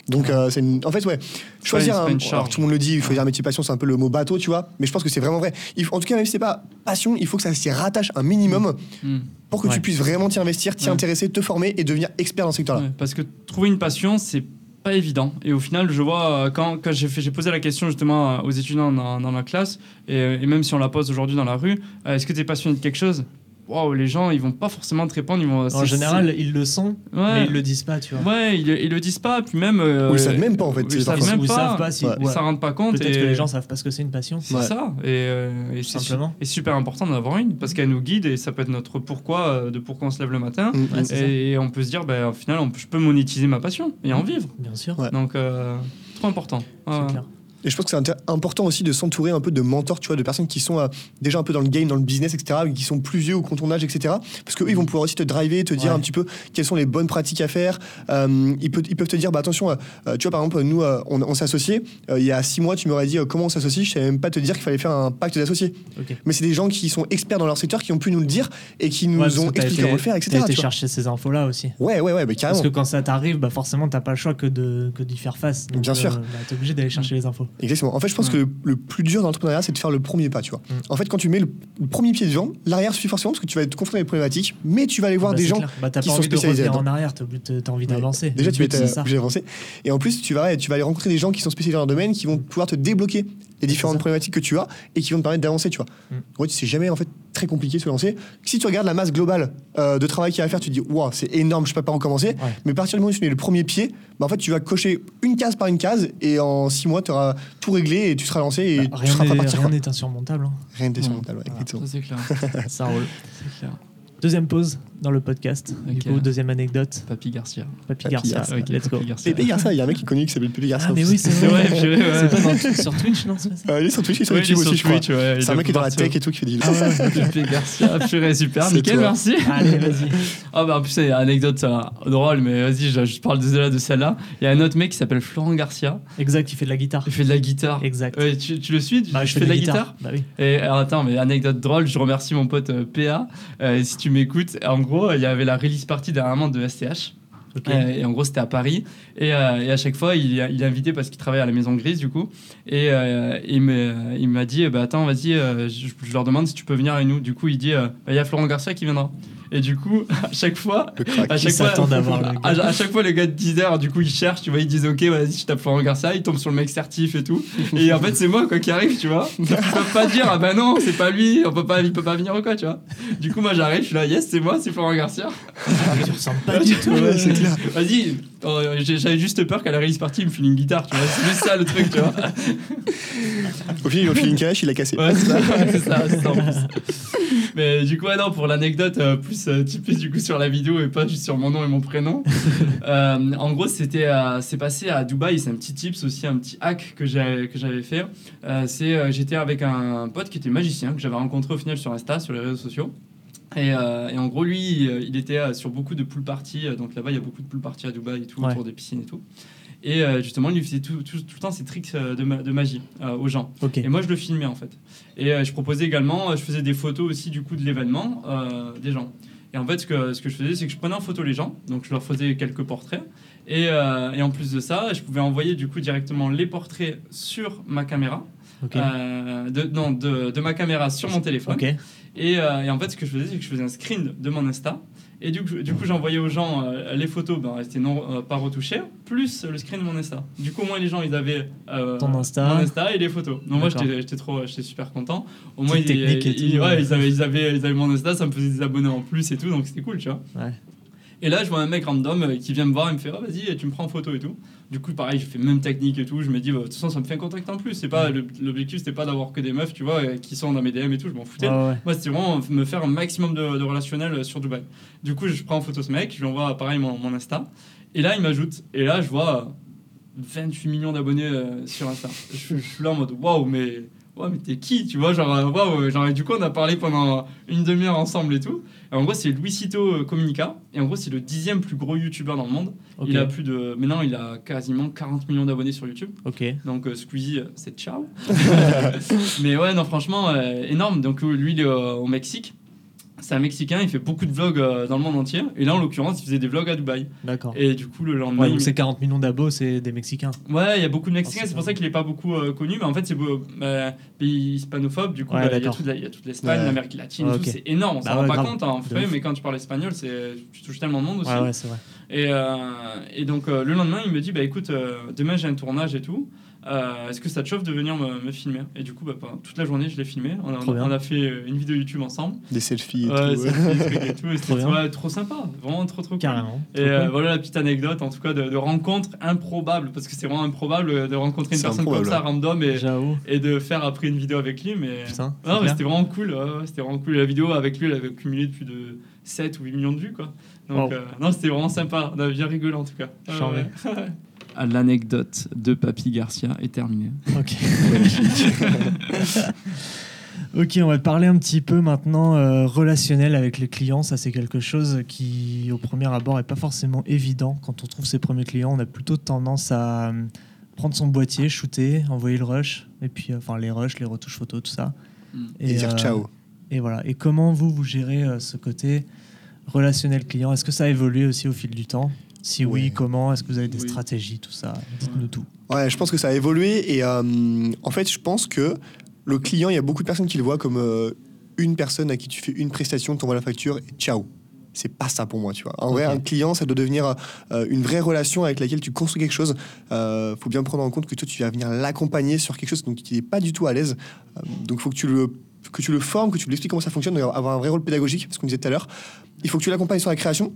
Donc, euh, c'est une- en fait, ouais. Choisir un. alors, tout le monde le dit, choisir un métier passion, c'est un peu le mot bateau, tu vois. Mais je pense que c'est vraiment vrai. Il faut- en tout cas, même si c'est pas passion, il faut que ça s'y rattache un minimum Mm. pour que Ouais. tu puisses vraiment t'y investir, t'y Ouais. intéresser, te former et devenir expert dans ce secteur-là. Ouais, parce que trouver une passion, c'est pas évident. Et au final, je vois, euh, quand, quand j'ai, fait- j'ai posé la question justement euh, aux étudiants dans, dans la classe, et, et même si on la pose aujourd'hui dans la rue, est-ce que tu es passionné de quelque chose? Waouh, les gens, ils vont pas forcément te répondre. Ils vont, En général, ils le sont, ouais, mais ils le disent pas, tu vois. ouais, ils, ils le disent pas. Puis même. euh, Ou ils savent même pas, en fait, Ils c'est savent même Ou ils pas. savent pas si. Ouais. Ils s'en rendent pas compte. Peut-être et- que les gens savent pas ce que c'est une passion. C'est Ouais. ça. Et, euh, et c'est, su- Simplement. et super important d'en avoir une parce qu'elle nous guide et ça peut être notre pourquoi euh, de pourquoi on se lève le matin. Mm, mm. Et, on peut se dire, ben, au final, on je peux monétiser ma passion et en vivre. Bien sûr. Ouais. Donc, euh, trop important. C'est clair. Et je pense que c'est important aussi de s'entourer un peu de mentors, tu vois, de personnes qui sont euh, déjà un peu dans le game, dans le business, etc., ou qui sont plus vieux ou ton âge, etc. Parce qu'eux, ils vont pouvoir aussi te driver, te dire Ouais. un petit peu quelles sont les bonnes pratiques à faire. Euh, ils, peuvent, ils peuvent te dire, bah attention, euh, tu vois, par exemple, nous, on, on s'est associés. Euh, il y a six mois, tu m'aurais dit comment on s'associe. Je savais même pas te dire qu'il fallait faire un pacte d'associés. Mais c'est des gens qui sont experts dans leur secteur, qui ont pu nous le dire et qui nous Ouais, parce ont expliqué comment le faire, etc. T'as été tu chercher ces infos-là aussi. Ouais, ouais, ouais, Parce carrément. que quand ça t'arrive, bah forcément, t'as pas le choix que de que d'y faire face. Donc, Bien sûr. bah, t'es obligé d'aller chercher les infos. Exactement. En fait, je pense Ouais. que le, le plus dur dans l'entrepreneuriat, c'est de faire le premier pas, tu vois. Mm. En fait, quand tu mets le, le premier pied devant, l'arrière suffit forcément parce que tu vas être confronté à des problématiques, mais tu vas aller voir Bah, des gens. Bah, qui pas sont de spécialisés revenir en arrière, t'as envie de- Ouais. d'avancer. Déjà, Le tu ça. obligé d'avancer. Et en plus, tu vas, tu vas aller rencontrer des gens qui sont spécialisés dans leur domaine, qui vont pouvoir te débloquer les différentes problématiques que tu as et qui vont te permettre d'avancer, tu vois. Mm. En fait, c'est jamais en fait très compliqué de se lancer. Si tu regardes la masse globale euh, de travail qu'il y a à faire, tu te dis, waouh, c'est énorme, je sais pas par où commencer. Ouais. Mais à partir du moment où tu mets le premier pied, bah, en fait, tu vas cocher une case par une case et en six mois, tu auras tout réglé et tu seras lancé et Bah, tu rien seras pas n'est- parti. rien quoi. n'est insurmontable. hein. Rien n'est Mm. surmontable, ouais, Voilà. exactement. Ça, c'est clair. Ça roule. C'est clair. Deuxième pause dans le podcast. Du Ok. coup, deuxième anecdote. Papy Garcia. Papy Papy Garcia. Garcia. Ok, Let's go. Papy Garcia. Il y a un mec qui est connu qui s'appelle Pépé Garcia. Ah, mais oui, c'est vrai. ouais. C'est pas dans- sur Twitch, non Euh, il est sur Twitch, il est sur Ouais, YouTube sur aussi, je crois. Twitch, ouais, C'est un mec qui est dans la tech et tout qui fait des Ah ouais. Pépé Garcia, purée, super, C'est nickel, toi. merci. Allez, vas-y. Ah bah en plus c'est une anecdote euh, drôle mais vas-y je, je parle de celle-là de celle-là. Il y a un autre mec qui s'appelle Florent Garcia, Exact, il fait de la guitare. il fait de la guitare. Exact. Ouais, tu, tu le suis Bah, je fais de la guitare, Bah oui. Et alors attends mais anecdote drôle, je remercie mon pote euh, PA euh, si tu m'écoutes. En gros il y avait la release party dernièrement de STH. Euh, et en gros, c'était à Paris. Et, euh, et à chaque fois, il, il est invité parce qu'il travaille à la Maison Grise, du coup. Et euh, il m'a dit bah, Attends, vas-y, je, je leur demande si tu peux venir avec nous. Du coup, il dit Bah, Il y a Florent Garcia qui viendra. Et du coup, à chaque fois, Le crack. à chaque fois, s'attend d'avoir le à, gars. à chaque fois, les gars de 10 heures, du coup, ils cherchent, tu vois, ils disent Ok, vas-y, je tape Florent Garcia, ils tombent sur le mec certif et tout. Et en fait, c'est moi, quoi, qui arrive, tu vois. Ils peuvent pas dire Ah bah non, c'est pas lui, on peut pas, il peut pas venir ou quoi, tu vois. Du coup, moi, j'arrive, je suis là Yes, c'est moi, c'est Florent Garcia. Tu ressembles pas du tout. Ouais, euh, c'est clair. Vas-y, euh, j'avais juste peur qu'à la release party, il me file une guitare, tu vois. C'est juste ça le truc, tu vois. Au final, ils ont fait une calèche, il l'a cassé. Ouais, c'est ça, c'est ça, c'est ça en plus. Mais du coup, ouais, non, pour l'anecdote euh, plus euh, typée du coup sur la vidéo et pas juste sur mon nom et mon prénom. Euh, en gros, c'était, euh, c'est passé à Dubaï. C'est un petit tips aussi, un petit hack que j'avais que j'avais fait. Euh, c'est, euh, j'étais avec un pote qui était magicien que j'avais rencontré au final sur Insta, sur les réseaux sociaux. Et, euh, et en gros, lui, euh, il était euh, sur beaucoup de pool parties. euh, Donc là-bas, il y a beaucoup de pool parties à Dubaï et tout, Ouais. autour des piscines et tout. Et euh, justement, lui, il faisait tout, tout, tout le temps ses tricks euh, de, ma- de magie euh, aux gens. Et moi, je le filmais en fait. Et euh, je proposais également, je faisais des photos aussi du coup de l'événement des gens. Et en fait, ce que, ce que je faisais, c'est que je prenais en photo les gens, donc je leur faisais quelques portraits. Et, et en plus de ça, je pouvais envoyer du coup directement les portraits sur ma caméra, Ok. euh, de, non, de, de ma caméra sur mon téléphone. Ok. Et, euh, et en fait, ce que je faisais, c'est que je faisais un screen de mon Insta. Et du coup, du coup j'envoyais aux gens euh, les photos, ben, elles étaient non, euh, pas retouchées, plus le screen de mon Insta. Du coup, au moins, les gens, ils avaient euh, Ton Insta. mon Insta et les photos. Donc, moi, j'étais trop, j'étais super content. Au moins, ils, ils- tout, ouais, ouais. ils, avaient, ils, avaient, ils avaient mon Insta, ça me faisait des abonnés en plus et tout, donc c'était cool, tu vois. Ouais. Et là, je vois un mec random qui vient me voir et me fait Ah, vas-y, tu me prends en photo et tout. Du coup, pareil, je fais même technique et tout. Je me dis, bah, de toute façon, ça me fait un contact en plus. C'est pas L'objectif, c'était pas d'avoir que des meufs, tu vois, euh, qui sont dans mes DM et tout. Je m'en foutais. Ouais. Moi, c'était vraiment me faire un maximum de, de relationnel euh, sur Dubaï. Du coup, je prends en photo ce mec, je lui envoie pareil mon, mon Insta. Et là, il m'ajoute. Et là, je vois euh, 28 millions d'abonnés euh, sur Insta. Je, je suis là en mode waouh, mais. Ouais, mais t'es qui, tu vois, genre, euh, waouh, genre, et du coup, on a parlé pendant une demi-heure ensemble et tout. Et en gros, c'est Luisito euh, Comunica, et en gros, c'est le dixième plus gros youtubeur dans le monde. Il a plus de. Maintenant, il a quasiment 40 millions d'abonnés sur YouTube. Ok. Donc euh, Squeezie, euh, c'est ciao. Mais ouais, non, franchement, euh, énorme. Donc euh, lui, il est euh, au Mexique. C'est un Mexicain, il fait beaucoup de vlogs euh, dans le monde entier. Et là, en l'occurrence, il faisait des vlogs à Dubaï. D'accord. Et du coup, le lendemain. Ouais, il- donc ces 40 millions d'abos, c'est des Mexicains. Ouais, il y a beaucoup de Mexicains, Oh, c'est c'est pour ça. qu'il est pas beaucoup euh, connu. Mais en fait, c'est euh, pays hispanophobe. Du coup, Ouais, bah, il y a toute la- il y a toute l'Espagne, Ouais. l'Amérique latine, Ouais, tout, ok. c'est énorme. On Bah s'en rend ouais, pas grave. compte hein, en ouf. mais quand tu parles espagnol, c'est tu touches tellement de monde aussi. Ouais, ouais, c'est vrai. Et, euh, et donc euh, le lendemain, il me dit bah écoute, euh, demain j'ai un tournage et tout. Euh, Est-ce que ça te chauffe de venir me, me filmer Et du coup, bah, pendant toute la journée, je l'ai filmé. On a, on fait une vidéo YouTube ensemble. Des selfies et Ouais, tout. et tout. et Trop ouais, trop sympa, vraiment trop trop cool. Carrément. Et euh, cool. voilà la petite anecdote, en tout cas, de, de rencontre improbable, parce que c'est vraiment improbable euh, de rencontrer une personne improbable, comme ça, random, et, et de faire après une vidéo avec lui. Mais Putain. non, mais c'était vraiment cool. c'était vraiment cool. La vidéo avec lui, elle avait cumulé plus de 7 ou 8 millions de vues, quoi. Donc, Wow. non, c'était vraiment sympa. On a bien rigolé en tout cas. L'anecdote de Papy Garcia est terminée. Ok. ok, on va parler un petit peu maintenant euh, relationnel avec les clients. Ça, c'est quelque chose qui, au premier abord, est pas forcément évident. Quand on trouve ses premiers clients, on a plutôt tendance à euh, prendre son boîtier, shooter, envoyer le rush, et puis, euh, enfin, les rushs, les retouches photos, tout ça. Mm. Et dire euh, ciao. Et voilà. Et comment vous, vous gérez euh, ce côté relationnel client? Est-ce que ça a évolué aussi au fil du temps? Si oui, Ouais. comment Est-ce que vous avez des Oui. stratégies, tout ça? Dites-nous tout. Ouais, je pense que ça a évolué et euh, en fait, je pense que le client, il y a beaucoup de personnes qui le voient comme euh, une personne à qui tu fais une prestation, tu envoies la facture et ciao. C'est pas ça pour moi, tu vois. En vrai, un client, ça doit devenir euh, une vraie relation avec laquelle tu construis quelque chose. Euh, faut bien prendre en compte que toi, tu vas venir l'accompagner sur quelque chose donc il n'est pas du tout à l'aise. Donc, faut que tu le que tu le formes, que tu lui expliques comment ça fonctionne, avoir un vrai rôle pédagogique, parce qu'on disait tout à l'heure. Il faut que tu l'accompagnes sur la création,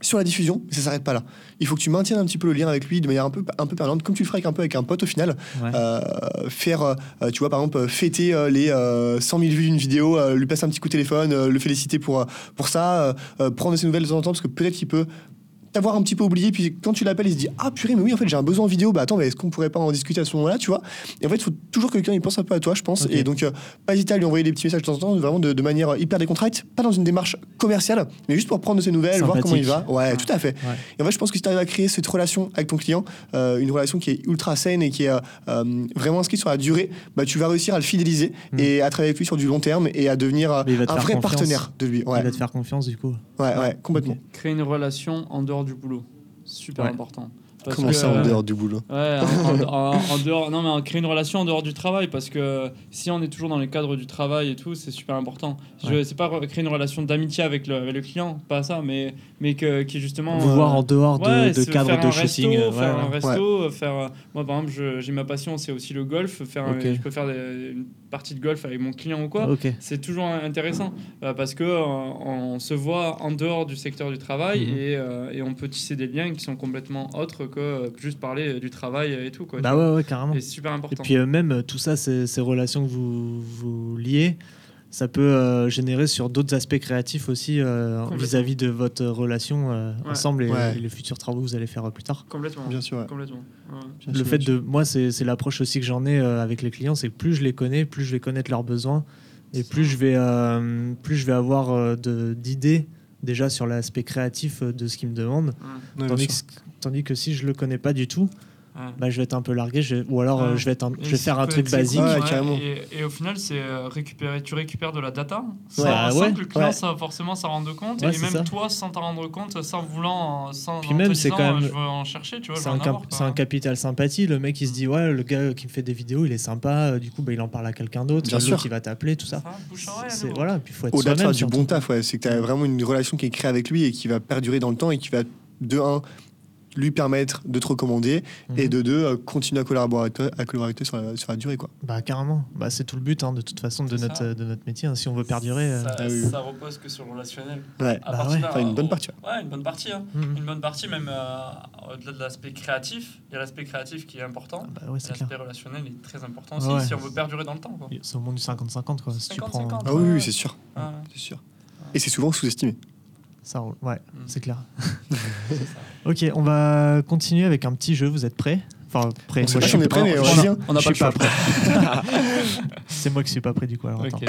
sur la diffusion, mais ça s'arrête pas là. Il faut que tu maintiennes un petit peu le lien avec lui de manière un peu, un peu permanente, comme tu le ferais avec un peu avec un pote au final. Ouais. Euh, faire, euh, tu vois, par exemple, fêter euh, les euh, 100 000 vues d'une vidéo, lui passer un petit coup de téléphone, le féliciter pour, pour ça, prendre ses nouvelles de temps en temps, parce que peut-être qu'il peut t'avoir un petit peu oublié, puis quand tu l'appelles, il se dit Ah purée, mais oui, en fait, j'ai un besoin en vidéo, bah attends, mais est-ce qu'on pourrait pas en discuter à ce moment-là, tu vois? Et en fait, il faut toujours que quelqu'un il pense un peu à toi, je pense, et donc, euh, pas hésiter à lui envoyer des petits messages de temps en temps, vraiment de, de manière hyper décontracte, pas dans une démarche commerciale, mais juste pour prendre de ses nouvelles, voir comment il va. Ouais, Ouais. tout à fait. Ouais. Et en fait, je pense que si tu arrives à créer cette relation avec ton client, euh, une relation qui est ultra saine et qui est euh, vraiment inscrite sur la durée, bah, tu vas réussir à le fidéliser Mm. et à travailler avec lui sur du long terme et à devenir un vrai confiance. partenaire de lui. Ouais, Il va te faire confiance, du coup. ouais, ouais, complètement. Créer une relation en dehors du boulot. Super Ouais. important. Parce Comment que, ça en euh, dehors du boulot Ouais, en, en- en- en dehors, non mais en créer une relation en dehors du travail parce que si on est toujours dans les cadres du travail et tout, c'est super important. Je Ouais. c'est pas créer une relation d'amitié avec le, avec le client, pas ça, mais mais que qui justement Vous euh, voir en dehors de, ouais, de cadre de resto, ouais, faire un resto, euh, faire. Moi, par exemple, j'ai ma passion, c'est aussi le golf. Faire, un- je peux faire des- une partie de golf avec mon client ou quoi. C'est toujours intéressant euh, parce que euh, on se voit en dehors du secteur du travail Mhm. et, euh, et on peut tisser des liens qui sont complètement autres que juste parler du travail et tout. Quoi, Bah ouais, ouais, carrément. Et c'est super Et important. puis euh, même tout ça, ces, ces relations que vous, vous liez, ça peut euh, générer sur d'autres aspects créatifs aussi euh, vis-à-vis de votre relation euh, Ouais. ensemble et, Ouais. et les futurs travaux que vous allez faire euh, plus tard. Complètement. Bien sûr, ouais. Complètement. Ouais. Bien le sûr, fait de moi, c'est l'approche aussi que j'en ai euh, avec les clients, c'est que plus je les connais, plus je vais connaître leurs besoins et plus je vais, euh, plus je vais avoir euh, de- d'idées déjà sur l'aspect créatif de ce qu'ils me demandent. Tandis que, tandis que si je le connais pas du tout. Bah, je vais être un peu largué, je- ou alors euh, Ouais. je vais, être un- Et je vais c'est faire un truc basique. cool, Ouais, ouais, carrément. Et, et au final, c'est euh, récupérer, tu récupères de la data sans ouais, que le client ouais. ça, forcément s'en rende compte. Ouais, et même ça. toi, sans t'en rendre compte, sans voulant, sans Puis en même, c'est disant, quand même- euh, je veux en chercher, tu vois, C'est un, cap- un capital sympathie. Le mec, il se dit, ouais, le gars qui me fait des vidéos, il est sympa. Du coup, bah, il en parle à quelqu'un d'autre. L'autre, il va t'appeler, tout ça. Ça, voilà. Puis faut être Au-delà de soi-même. faire du bon taf, c'est que tu as vraiment une relation qui est créée avec lui et qui va perdurer dans le temps et qui va, de un, lui permettre de te recommander Mhm. et de deux, euh, continuer à collaborer avec toi, à collaborer avec toi sur, la, sur la durée. Quoi. Bah carrément. Bah c'est tout le but hein, de toute façon de notre ça. de notre métier. hein. Si on veut perdurer. euh, Ça, Ah ça repose que sur le relationnel. Ouais. À Bah ouais. Enfin, une bonne partie, ouais. Ouais, une bonne partie. hein. Une bonne partie, même euh, au-delà de l'aspect créatif. Il y a l'aspect créatif qui est important. Bah ouais, c'est clair. L'aspect relationnel est très important aussi Ouais. si on veut perdurer dans le temps. Quoi. C'est au moins du 50-50 quoi. Si tu 50-50. prends, Ah oui, oui, c'est sûr. Ouais. C'est sûr. Et c'est souvent sous-estimé. Ça roule. Ouais, Mm. c'est clair. ok, on va continuer avec un petit jeu. Vous êtes prêts? Enfin prêts. On Moi, je on suis est prêts, mais on n'a pas pas choix. prêt. c'est moi qui suis pas prêt du coup. Alors.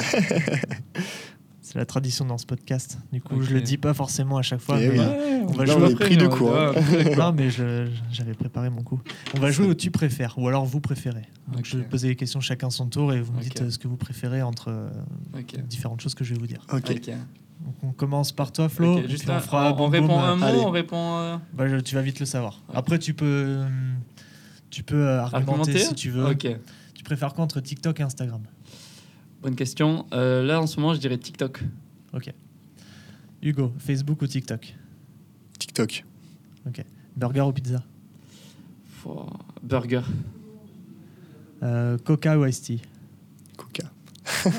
C'est la tradition dans ce podcast. Du coup, Ok. je le dis pas forcément à chaque fois. Eh mais- oui. On va jouer on est après, pris hein. ouais. Non, mais je- j'avais préparé mon coup. On va jouer au tu préfères ou alors vous préférez. Donc je vais poser les questions chacun son tour et vous me dites euh, ce que vous préférez entre euh, différentes choses que je vais vous dire. Ok. Ok. Donc on commence par toi, Flo. Ok, juste on un- fera on, boum, répond boum, un mot, Allez. on répond. euh, Bah, je- tu vas vite le savoir. Après, tu peux, euh, tu peux euh, argumenter, argumenter si tu veux. Ok. Tu préfères quoi entre TikTok et Instagram? Bonne question. Euh, là, en ce moment, je dirais TikTok. Hugo, Facebook ou TikTok? TikTok. Burger ou pizza? Burger. Euh, Coca ou Ice Tea? Coca. Ah,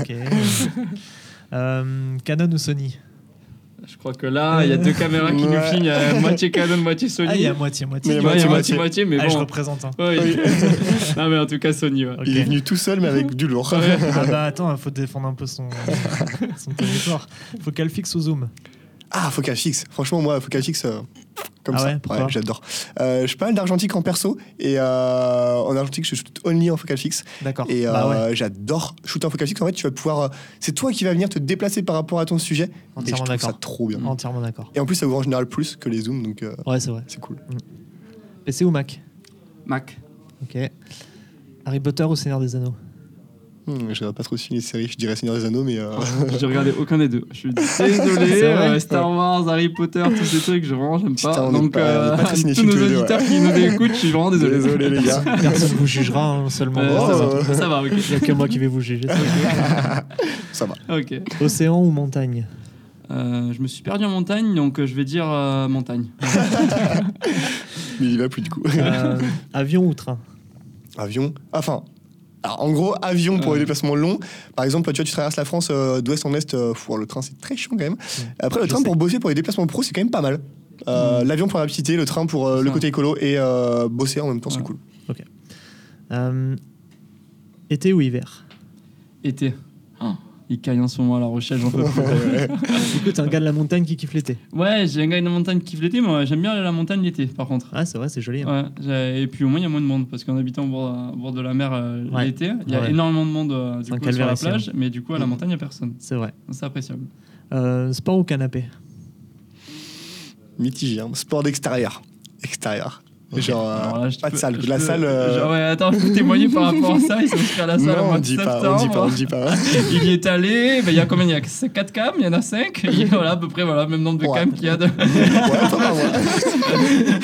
Ok. Euh, Canon ou Sony Je crois que là, il y a deux caméras qui nous filment. Moitié Canon, moitié Sony. Ah, il y a moitié, moitié. Mais Ouais, moitié, moitié, moitié, mais Ah, je représente. hein. Ouais, il- non, mais en tout cas, Sony. Ouais. Ok. Il est venu tout seul, mais avec du lourd. Ah bah attends, il faut défendre un peu son, son territoire. Focal fixe ou zoom Ah, focal fixe. Franchement, moi, focal fixe, euh, comme Ah ça. ouais, j'adore. Euh, je suis pas mal d'argentique en perso. Et euh, en argentique, je shoot only en focal fixe. D'accord. Et euh, bah ouais, j'adore shooter en focal fixe. En fait, tu vas pouvoir. c'est toi qui vas venir te déplacer par rapport à ton sujet. Et je entièrement trouve ça trop bien. Entièrement d'accord. Et en plus, ça ouvre en général plus que les zooms, donc euh, Ouais, c'est vrai. c'est cool. PC ou Mac Mac. Ok. Harry Potter ou Seigneur des Anneaux Hmm, je regarde pas trop de films et séries, je dirais Seigneur des Anneaux, mais. euh, J'ai regardé aucun des deux. Je suis désolé. Euh, Star Wars, Harry Potter, tous ces trucs, je vraiment j'aime pas. Putain, Donc, pas- très tous nos auditeurs qui nous écoutent, je suis vraiment désolé. Désolé, les gars. Personne vous jugera, hein, seulement Euh, moi. ça, Oh. va, ça va, ok. Il n'y a que moi qui vais vous juger. Ça va. Ok. Océan ou montagne? Euh, je me suis perdu en montagne, donc euh, je vais dire euh, montagne. Mais il y va plus du coup. Euh, Avion ou train? Avion. Enfin. Alors, en gros, avion pour Ouais. les déplacements longs. Par exemple, tu vois, tu traverses la France euh, d'ouest en est. euh, pff, le train, c'est très chiant quand même. Après, le Je train sais. pour bosser pour les déplacements pro, c'est quand même pas mal. Euh, L'avion pour la rapidité, le train pour euh, le côté écolo et euh, bosser en même temps, c'est Ouais. cool. Euh, Été ou hiver? Été. Il caille en ce moment à La Rochelle, j'en peux plus. Écoute, un gars de la montagne qui kiffe l'été. Ouais, j'ai un gars de la montagne qui kiffe l'été, moi j'aime bien aller à la montagne l'été par contre. Ah, c'est vrai, c'est joli. hein. Ouais, et puis au moins il y a moins de monde parce qu'en habitant au bord, au bord de la mer euh, Ouais. l'été, il y a Ouais. énormément de monde euh, C'est un du coup, sur la plage, mais du coup à la Mhm. montagne il n'y a personne. C'est vrai. C'est appréciable. Euh, sport ou canapé? Mitigé, hein. sport d'extérieur. Extérieur. Genre, euh, Alors là, je pas de peux- salle. je La peux- salle. euh, Genre, ouais, attends, je peux témoigner par rapport à ça. Il s'est inscrit à la salle au non, mois on de dit septembre. pas, on dit pas, on dit pas. Il y est allé, ben, il y a combien Il y a 4 cams, il y en a 5. Et voilà, à peu près, voilà, même nombre de Ouais. cams qu'il y a. De... ouais, pas mal, ouais.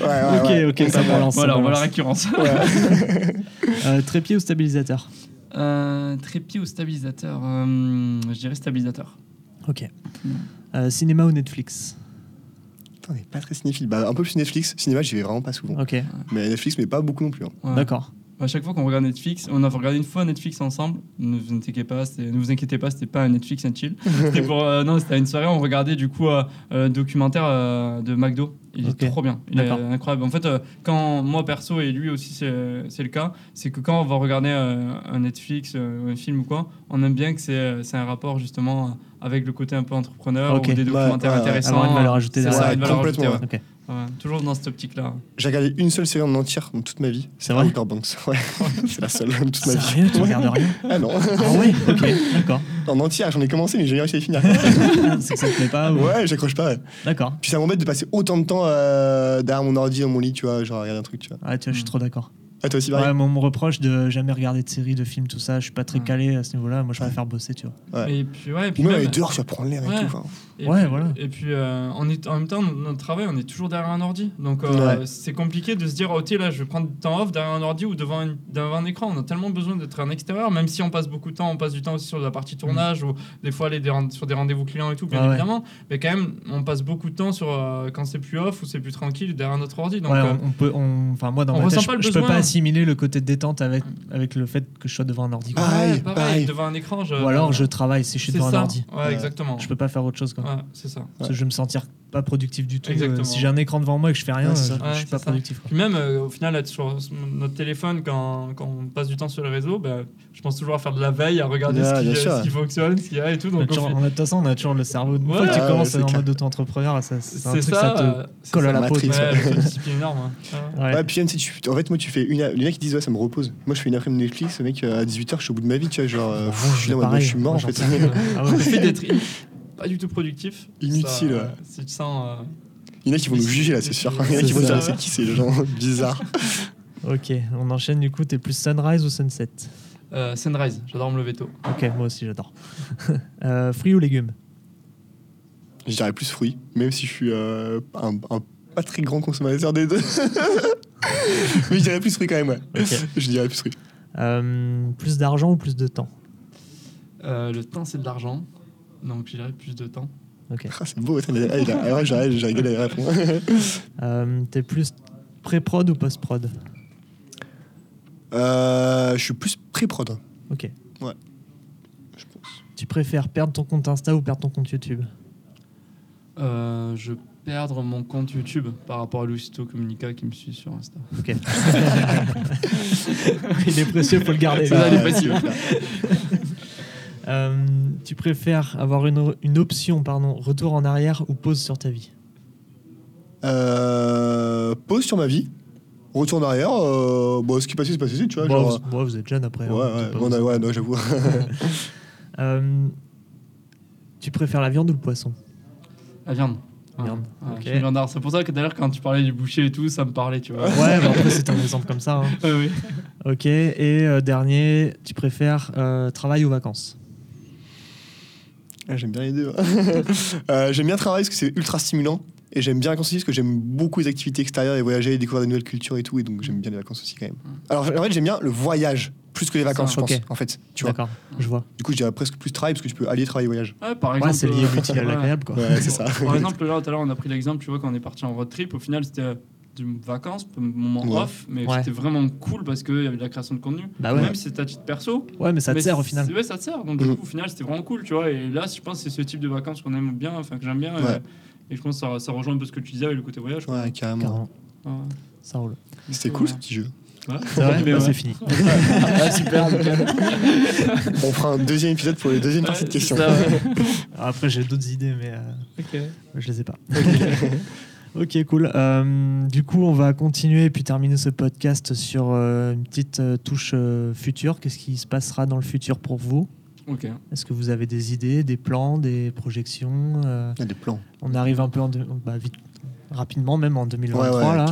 ouais, ouais, Ok, ouais. ok, ça balance. voilà, on voit la récurrence. Ouais. Euh, trépied ou stabilisateur Euh, trépied ou stabilisateur Euh, Je dirais stabilisateur. Ok. Euh, cinéma ou Netflix on est pas très cinéphile. Bah, un peu plus Netflix. Cinéma, j'y vais vraiment pas souvent. Ok, Mais Netflix, mais pas beaucoup non plus. hein. Ouais. d'accord. À chaque fois qu'on regarde Netflix, on a regardé une fois Netflix ensemble. Ne vous inquiétez pas, ne vous inquiétez pas, c'était pas un Netflix un chill. C'était pour euh, non, c'était une soirée. On regardait du coup euh, euh, un documentaire euh, de McDo. Il Ok. est trop bien, il est incroyable. En fait, quand moi perso et lui aussi c'est le cas, c'est que quand on va regarder un Netflix, un film ou quoi, on aime bien que c'est un rapport justement avec le côté un peu entrepreneur Ok. ou des documentaires intéressants. Une valeur ajoutée ça, une valeur complètement, ajoutée, ouais. Ouais, toujours dans cette optique-là. J'ai regardé une seule série en entière dans toute ma vie. C'est vrai Outer Banks. Ouais, c'est la seule de toute ma vie. Sérieux, tu regardes rien Ah non, Ah ouais, ok, d'accord. en entière, j'en ai commencé, mais j'ai jamais réussi à finir. C'est que ça te plaît pas ou- ouais, j'accroche pas. ouais. D'accord. Puis ça m'embête de passer autant de temps euh, derrière mon ordi dans mon lit, tu vois, genre regarder un truc, tu vois. Ouais, tu vois, je suis trop d'accord. Ah, toi aussi, pareil Ouais, moi, on me reproche de jamais regarder de séries, de films, tout ça. Je suis pas très Ouais. calé à ce niveau-là. Moi, je préfère bosser, tu vois. Ouais. Et puis, ouais, et puis Ou même même- aller dehors, tu vas prendre l'air et Ouais. tout. enfin. Et Ouais, puis, voilà. Et puis, euh, on est, en même temps, notre travail, on est toujours derrière un ordi. Donc, euh, Ouais. c'est compliqué de se dire, ok, là, je vais prendre du temps off derrière un ordi ou devant, une- devant un écran. On a tellement besoin d'être en extérieur, même si on passe beaucoup de temps, on passe du temps aussi sur la partie tournage ou des fois aller des sur des rendez-vous clients et tout, bien Ah ouais. évidemment. Mais quand même, on passe beaucoup de temps sur euh, quand c'est plus off ou c'est plus tranquille derrière notre ordi. Donc, ouais, euh, on, on peut. Enfin, moi, dans on ma tête, je, je peux pas assimiler le côté de détente avec, avec le fait que je sois devant un ordi. Pareil, ouais, pareil, pareil. devant un écran. Je, Ou alors, je travaille si je suis c'est devant ça. un ordi. Ouais, Ouais. exactement. Je peux pas faire autre chose. Quoi. Ouais, c'est ça. Parce que je vais me sentir pas productif du tout. Exactement. Euh, si j'ai un écran devant moi et que je fais rien, Ouais, c'est euh, ça. je Ouais, suis c'est pas ça. productif. quoi. Puis même, euh, au final, être sur notre téléphone, quand, quand on passe du temps sur les réseaux, ben, je pense toujours à faire de la veille, à regarder ce, qui, sûr. ce qui fonctionne, ce qu'il y a et tout. Donc, toujours- on a- De toute façon, on a toujours le cerveau. Une Ouais, fois que tu commences c'est en mode auto-entrepreneur, ça- c'est un c'est truc, ça, ça te euh, c'est colle à ça. la peau. L'autodiscipline énorme. hein. Puis même si tu. En fait, moi, tu fais une. Les mecs qui disent, ouais, ça me repose. Moi, je fais une après-midi Netflix, le mec, euh, à 18h, je suis au bout de ma vie, tu vois. Genre, euh, Bah, je suis mort, en fait. Ah. Le fait d'être pas du tout productif. Inutile, ça, ouais. Si tu sens. euh, Il y en a qui vont nous juger, là, c'est sûr. Il y en a qui vont C'est dire, c'est qui ces gens bizarres Ok, on enchaîne du coup. T'es plus sunrise ou sunset? Euh, sunrise, j'adore me lever tôt. Ok, moi aussi j'adore. Euh, fruits ou légumes? Je dirais plus fruits, même si je suis euh, un, un pas très grand consommateur des deux. Mais je dirais plus fruits quand même, ouais. Ok. Je dirais plus fruits. Euh, plus d'argent ou plus de temps? Euh, le temps, c'est de l'argent. Donc, je dirais plus de temps. Ok. Ah, c'est beau, attends, ah, ah ouais, j'ai rigolé répondre. Euh, T'es plus pré-prod ou post-prod? Euh, je suis plus pré-prod, Ok. je pense. Tu préfères perdre ton compte Insta ou perdre ton compte YouTube? Euh, je perdre mon compte YouTube par rapport à Lucisto Comunica qui me suit sur Insta. Ok. il est précieux, faut le garder. Ça, il est Ouais, précieux. Euh, tu préfères avoir une, une option, pardon, retour en arrière ou pause sur ta vie? Euh, pause sur ma vie, retour en arrière. Euh, bon, ce qui passé, c'est passé, tu vois. Bon, genre, vous, bon, vous êtes jeune après. ouais, hein, ouais, vous. ouais, non, j'avoue. Euh, tu préfères la viande ou le poisson? La viande. Ouais. Viande, Ouais, ok. je suis viandard. C'est pour ça que d'ailleurs, quand tu parlais du boucher et tout, ça me parlait, tu vois. Ouais, bah après c'est un exemple comme ça. hein. Ouais, oui. Ok, et euh, dernier, tu préfères euh, travail ou vacances? Ah, j'aime bien les deux. Euh, j'aime bien travailler parce que c'est ultra stimulant. Et j'aime bien les vacances aussi parce que j'aime beaucoup les activités extérieures et voyager et découvrir de nouvelles cultures et tout. Et donc j'aime bien les vacances aussi quand même. Alors en fait, j'aime bien le voyage plus que les vacances, je Ok. pense. En fait, tu vois. D'accord, je vois. Du coup, je dirais presque plus travail parce que tu peux allier travail et voyage. Ouais, par Ouais, exemple, c'est lié au euh, ouais. l'agréable, quoi. Ouais, c'est ça. Par exemple, là, tout à l'heure, on a pris l'exemple, tu vois, quand on est parti en road trip, au final, c'était du vacances, un moment Ouais. off, mais Ouais. c'était vraiment cool parce qu'il y avait de la création de contenu. Bah ouais. Même si c'est à titre perso. Ouais, mais ça te mais sert au final. Ouais, ça te sert. Donc, du Mhm. coup, au final, c'était vraiment cool, tu vois. Et là, je pense que c'est ce type de vacances qu'on aime bien, enfin, que j'aime bien. Ouais. euh, Et je pense que ça, ça rejoint un peu ce que tu disais avec le côté voyage. quoi. Ouais, carrément. Carrément, Ouais. ça roule. C'était cool ce petit jeu. Ouais. C'est Bah, ouais. c'est fini. Ah, super. On fera un deuxième épisode pour les deuxièmes parties de questions. ça, Après, j'ai d'autres idées, mais euh, Ok. je les ai pas. ok, cool. Euh, du coup, on va continuer et puis terminer ce podcast sur euh, une petite euh, touche euh, future. Qu'est-ce qui se passera dans le futur pour vous? Ok. Est-ce que vous avez des idées, des plans, des projections Euh, Il y a des plans. On arrive un peu en bah, vite, rapidement, même en 2023 Ouais, là.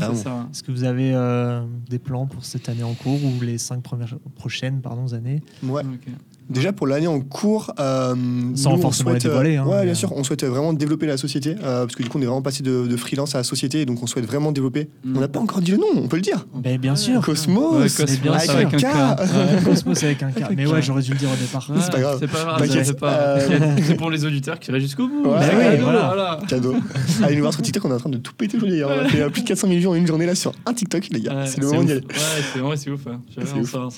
Est-ce que vous avez euh, des plans pour cette année en cours ou les cinq premières prochaines pardon, années? Ouais. Ok. Déjà pour l'année en cours, euh, Sans nous, on forcément souhaite, euh, dévoiler, hein, ouais, mais, bien euh, sûr, on souhaite vraiment développer la société euh, parce que du coup on est vraiment passé de, de freelance à la société donc on souhaite vraiment développer. Mm. On n'a pas encore dit le nom, on peut le dire. Ben, bien sûr. Cosmos, Ouais, Mais bien Cosmos avec un K. K. Ouais, Cosmos avec un K. Mais ouais, j'aurais dû le dire au départ. C'est pas grave. C'est pas grave. Euh, T'inquiète. C'est pour les auditeurs qui restent jusqu'au bout. Ouais, C'est oui, cadeau, voilà. Cadeau. Allez nous voir sur TikTok, on est en train de tout péter aujourd'hui. d'ailleurs. On a fait euh, plus de 400 000 vues en une journée là sur un TikTok, les gars. Ouais, c'est le moment d'y aller. Ouais, c'est ouais, c'est ouf. hein.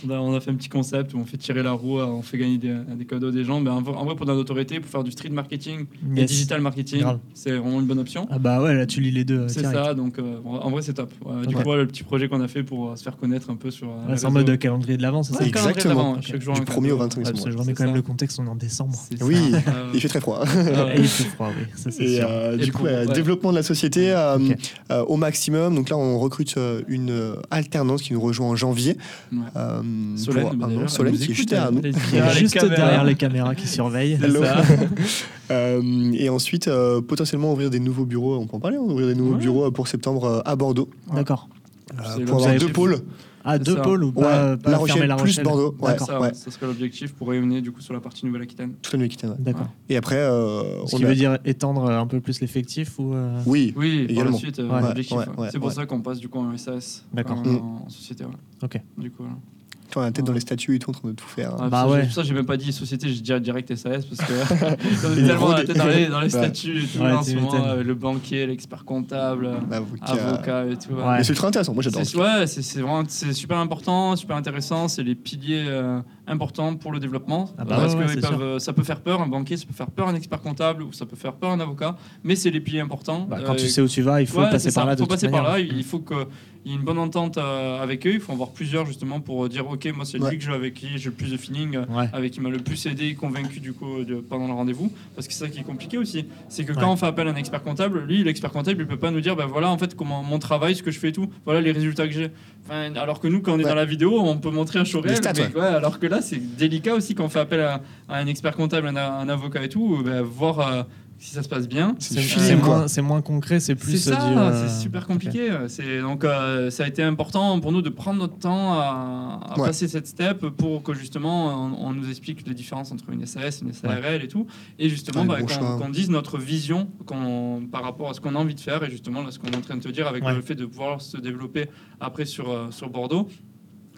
On a fait un petit concept où on fait tirer la roue, on fait gagner des, des cadeaux des gens. Ben, en vrai- en vrai, pour notre autorité, pour faire du street marketing et Yes. digital marketing, c'est vraiment une bonne option. Ah bah ouais, là tu lis les deux. euh, C'est ça, donc euh, en vrai, c'est top. Ouais, Du coup, le petit projet qu'on a fait pour euh, se faire connaître un peu sur. euh, c'est en mode calendrier de l'avant, c'est ça Exactement. chaque jour Du un 1er au cadeau. 25 Ouais, parce que je remets quand même le contexte, on est en décembre. Oui. Il fait très froid. Et il fait froid, oui, ça c'est Et sûr. Et du coup, développement de la société au maximum. Donc là, on recrute une alternante qui nous rejoint en janvier. Solène, bah, nous qui est juste elle- nous. Les juste caméras. derrière les caméras qui surveillent. Euh, et ensuite, euh, potentiellement ouvrir des nouveaux bureaux. On peut en parler, hein, ouvrir des nouveaux Ouais. bureaux pour septembre euh, à Bordeaux. D'accord. euh, pour avoir deux pôles. Ah, deux ça. pôles ou Ouais, pas, La Rochelle La plus Bordeaux. Ouais, D'accord. Ça, ouais. ça serait l'objectif pour rayonner du coup sur la partie Nouvelle-Aquitaine. Tout le Nouvelle-Aquitaine, ouais. D'accord. Et après, euh, Ce on qui a- veut dire étendre un peu plus l'effectif ou euh, Oui, Oui, par Également. la suite, euh, Ouais. l'objectif. Ouais, ouais. ouais, c'est pour ouais. ça qu'on passe du coup en SAS. D'accord. En, Mm. en société, ouais. Ok. Du coup, voilà. Tu vois, la tête dans les statuts et tout, en train de tout faire. Ah, Bah ça, ouais. ça, j'ai même pas dit société, j'ai dit direct SAS parce que on est tellement la tête dans les, dans les Ouais. statuts et tout Ouais, en ce moment, euh, le banquier, l'expert comptable, L'avocat. avocat et tout. ouais. C'est ultra intéressant, moi j'adore. Ouais, c'est c'est vraiment c'est super important, super intéressant. C'est les piliers euh, importants pour le développement Ah bah parce ouais, que ouais, ils c'est peuvent, euh, ça peut faire peur un banquier, ça peut faire peur un expert comptable ou ça peut faire peur un avocat, mais c'est les piliers importants. bah, quand Euh, tu sais où tu vas, il faut ouais, passer par là. Il faut passer par là. Il faut qu'il y ait une bonne entente euh, avec eux. Il faut en avoir plusieurs justement pour euh, dire ok, moi c'est lui que je, avec qui j'ai le plus de feeling, euh, avec qui m'a le plus aidé, convaincu du coup de- pendant le rendez-vous. Parce que c'est ça qui est compliqué aussi. C'est que quand on fait appel à un expert comptable, lui, l'expert comptable, il peut pas nous dire, ben voilà, en fait, comment mon travail, ce que je fais et tout, voilà les résultats que j'ai. Enfin, alors que nous, quand on est Ouais. dans la vidéo, on peut montrer un show Les réel. stats, mais, ouais, alors que là, c'est délicat aussi quand on fait appel à, à un expert comptable, un, un avocat et tout, ben, voir euh, si ça se passe bien. C'est moins, concret, c'est plus. C'est ça, euh, c'est super compliqué. C'est donc euh, ça a été important pour nous de prendre notre temps à, à Ouais. passer cette step pour que justement on, on nous explique les différences entre une SAS, une SARL et tout, et justement Ouais, bah, qu'on dise notre vision par rapport à ce qu'on a envie de faire et justement là, ce qu'on est en train de te dire avec Ouais. le fait de pouvoir se développer après sur euh, sur Bordeaux.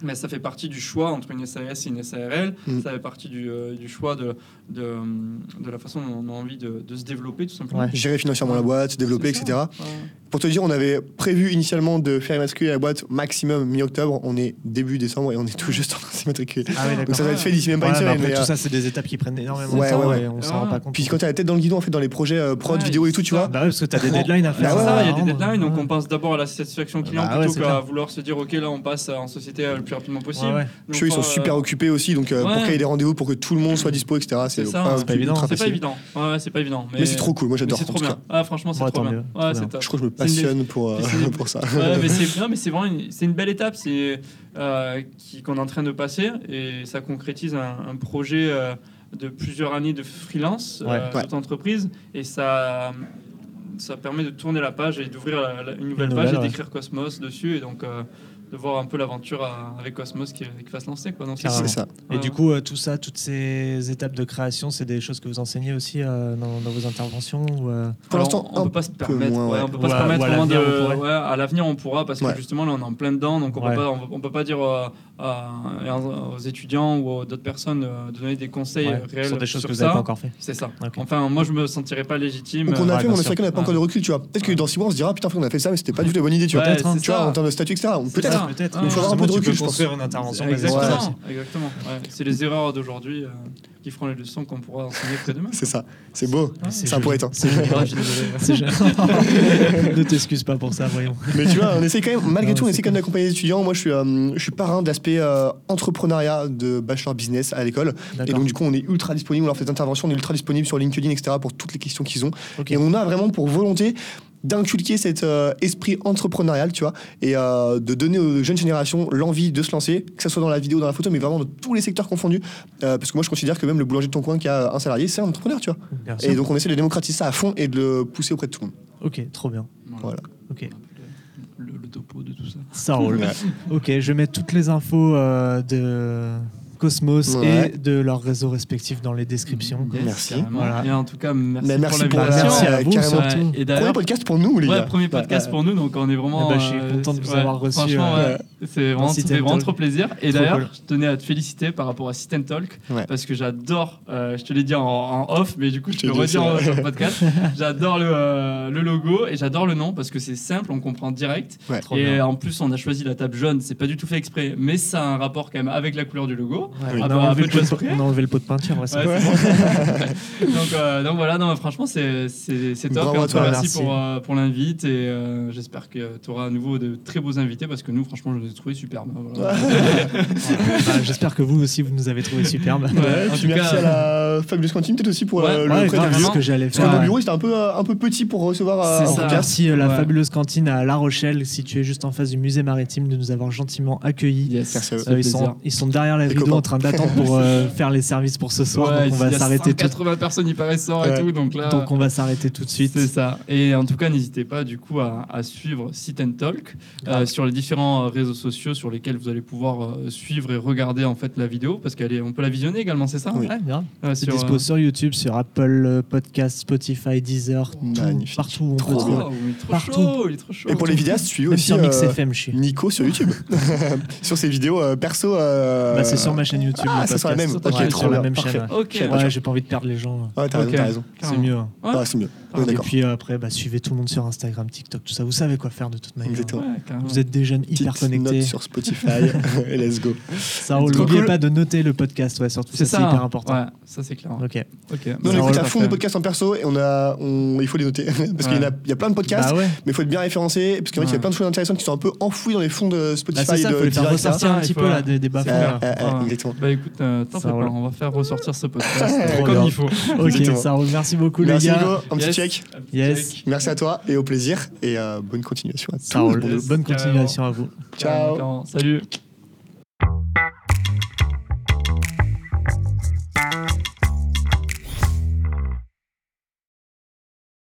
Mais ça fait partie du choix entre une SAS et une SARL. Mm. Ça fait partie du, euh, du choix de, de, de la façon dont on a envie de, de se développer, tout simplement. Ouais. Gérer financièrement la boîte, se développer, etc. Ouais. Pour te dire, on avait prévu initialement de faire immatriculer la boîte maximum mi-octobre. On est début décembre et on est tout juste en train de s'immatriculer. Ah Donc ça va être fait d'ici même pas une bah semaine. après, mais, tout euh, ça, c'est des étapes qui prennent énormément Ouais, de temps ouais, ouais. et on s'en rend pas compte. Puis quand t'as la tête dans le guidon, en fait, dans les projets euh, prod, Ouais, vidéo et tout, tu c'est vois. Bah ouais, parce que t'as des deadlines à faire. Bah ouais, ça, il y a des rendre. deadlines, donc on pense d'abord à la satisfaction client Bah plutôt qu'à vouloir se dire ok là on passe en société le plus rapidement possible. Sûr, ils sont super euh, occupés aussi, donc euh, ouais. pour qu'il y ait des rendez-vous pour que tout le monde soit dispo, etc. C'est C'est pas, évident. C'est pas évident. Ouais, c'est pas évident. Mais, c'est trop cool, moi j'adore. C'est trop bien. Ah, franchement, c'est trop bien. Je crois que je me passionne pour, euh, pour ça. Ouais, mais c'est non, mais c'est vraiment une, c'est une belle étape c'est euh, qui- qu'on est en train de passer et ça concrétise un, un projet euh, de plusieurs années de freelance Ouais. euh, Ouais. d'auto-entreprise et ça ça permet de tourner la page et d'ouvrir la- la- une nouvelle Une page nouvelle, et ouais. d'écrire Cosmos dessus et donc euh, de voir un peu l'aventure avec Cosmos qui, qui va se lancer. Quoi. C'est ça. Et du coup, euh, tout ça, toutes ces étapes de création, c'est des choses que vous enseignez aussi euh, dans, dans vos interventions ou, euh, Pour Alors, l'instant, on un peut pas se permettre. moins, ouais, ouais. on peut pas se à- permettre à l'avenir, on on pourra parce que Ouais. justement, là, on est en plein dedans, donc on Ouais. peut pas, on, on peut pas dire euh, aux étudiants ou aux d'autres personnes euh, de donner des conseils ouais, réels sur des choses que vous ça. n'avez pas encore fait C'est ça. Enfin, moi, je me sentirais pas légitime. Donc on a euh, fait, mais on vrai qu'on n'a pas encore de recul, tu vois. Peut-être que Ouais. dans 6 mois, on se dira, putain, on a fait ça, mais c'était pas du tout la bonne idée, tu vois. Ouais, peut-être, hein, Tu vois, en termes de statut, etc. Peut-être. peut-être. Ah, Il faut avoir un peu de recul, je pense. une intervention Exactement, exactement. ouais. C'est les erreurs d'aujourd'hui euh, qui feront les leçons qu'on pourra enseigner après-demain. C'est ça. C'est beau. C'est C'est un poète. hein. C'est ne t'excuse pas pour ça, voyons. Mais tu vois, on essaie quand même, malgré Non, tout, on essaie quand même d'accompagner les étudiants. Moi, je suis, euh, je suis parrain de l'aspect euh, entrepreneuriat de bachelor business à l'école. Et donc, du coup, on est ultra disponible, on leur fait des interventions, on est ultra disponible sur LinkedIn, etc. pour toutes les questions qu'ils ont. Et on a vraiment pour volonté d'inculquer cet euh, esprit entrepreneurial, tu vois, et euh, de donner aux jeunes générations l'envie de se lancer, que ce soit dans la vidéo, dans la photo, mais vraiment dans tous les secteurs confondus. Euh, parce que moi, je considère que même le boulanger de ton coin qui a un salarié, c'est un entrepreneur, tu vois. Et donc, on essaie de démocratiser ça à fond et de le pousser auprès de tout le monde. Ok, trop bien. Voilà. Ok. Le, le topo de tout ça. Ça roule. Ouais. Ok, je mettre toutes les infos euh, de Cosmos Ouais. et de leurs réseaux respectifs dans les descriptions. Yes, Merci. Voilà. Et en tout cas, merci, Mais merci pour l'invitation. Merci à vous. Ouais, Et Premier podcast pour nous, les ouais, gars. premier podcast Ouais, pour nous, donc on est vraiment. Eh ben, je suis euh, content de vous ouais, avoir reçu, Franchement, euh, ouais, c'est vraiment, ça fait and vraiment trop plaisir. Et Trop d'ailleurs, cool. je tenais à te féliciter par rapport à Sit and Talk, Ouais. parce que j'adore, euh, je te l'ai dit en, en off, mais du coup, je Je te le redis en- aussi, sur le podcast. j'adore le, euh, le logo et j'adore le nom, parce que c'est simple, on comprend direct. Ouais. Et bien. en plus, on a choisi la table jaune, c'est pas du tout fait exprès, mais ça a un rapport quand même avec la couleur du logo. Ouais, Oui. on, a enlevé le pot de, le pot peinture. bon. donc, euh, donc voilà, non, franchement, c'est c'est- c'est top. Bravo toi, merci, merci. pour, euh, pour l'invite et euh, j'espère que tu auras à nouveau de très beaux invités parce que nous, franchement, je ai superbes. Voilà. Bah, J'espère que vous aussi, vous nous avez trouvé superbes. Ouais, en tout merci cas, à la Fabuleuse Cantine, peut-être aussi pour Ouais, euh, le Ouais, prêt que j'allais Parce que faire. nos bureaux, c'était un peu, euh, un peu petit pour recevoir euh, C'est. Merci euh, la Ouais. fabuleuse cantine à La Rochelle, située juste en face du musée maritime, de nous avoir gentiment accueillis. Yes, Euh, ils, sont, ils sont derrière Les vidéo copains. en train d'attendre pour euh, faire les services pour ce soir. Ouais, donc on il va s'arrêter tout. 180 personnes y paraissant et Ouais. tout, donc là. Donc on va s'arrêter tout de suite. C'est ça. Et en tout cas, n'hésitez pas du coup à, à suivre Sit and Talk euh, sur les différents euh, réseaux sociaux sur lesquels vous allez pouvoir euh, suivre et regarder en fait la vidéo parce qu'elle est, on peut la visionner également, c'est ça? Oui. Ouais, grave. Ouais, C'est sur, dispo euh, sur YouTube, sur Apple euh, Podcast, Spotify, Deezer, tout, Magnifique. partout où on peut trouver. Wow, il est trop Partout. chaud, il est trop chaud. Et pour les vidéastes, Même aussi sur Mix euh, FM, je suis. Nico sur YouTube. sur ses vidéos euh, perso. euh, Bah, c'est sur ma chaîne YouTube. Ah, c'est sur la même. Ok, Ouais, trop sur la bien, même parfait. chaîne. ouais. Ok, Ouais, j'ai pas envie de perdre les gens. Ouais, t'as raison, t'as raison. C'est mieux. Ah, c'est mieux. Est Et puis euh, après, bah, suivez tout le monde sur Instagram, TikTok, tout ça. Vous savez quoi faire de toute manière. Exactement. Ouais. Vous êtes des jeunes hyper connectés. note sur Spotify et let's go. Ça N'oubliez cool. pas de noter le podcast, ouais, surtout. C'est Ça, ça, c'est hyper important. Ouais, ça c'est clair. Ok. Ok. Nous, on écoute à fond nos podcasts en perso et on a, on, il faut les noter. Parce qu'il y, a- il y a plein de podcasts, Bah ouais. mais il faut être bien référencé. Parce qu'en fait, il y a plein de choses intéressantes qui sont un peu enfouies dans les fonds de Bah, Spotify. c'est ça, de faut les faire ressortir un Il petit peu là, des, ouais, ouais, Ouais. exactement. Bah écoute, euh, t'en Ça fais pas, roule. on va faire ressortir ce podcast Trop comme il faut. Ok, ça roule. Merci beaucoup, les gars. Yes. Merci à toi et au plaisir. Et euh, bonne continuation à tous. Bon euh, bonne continuation à vous. Ciao. Ciao. Salut.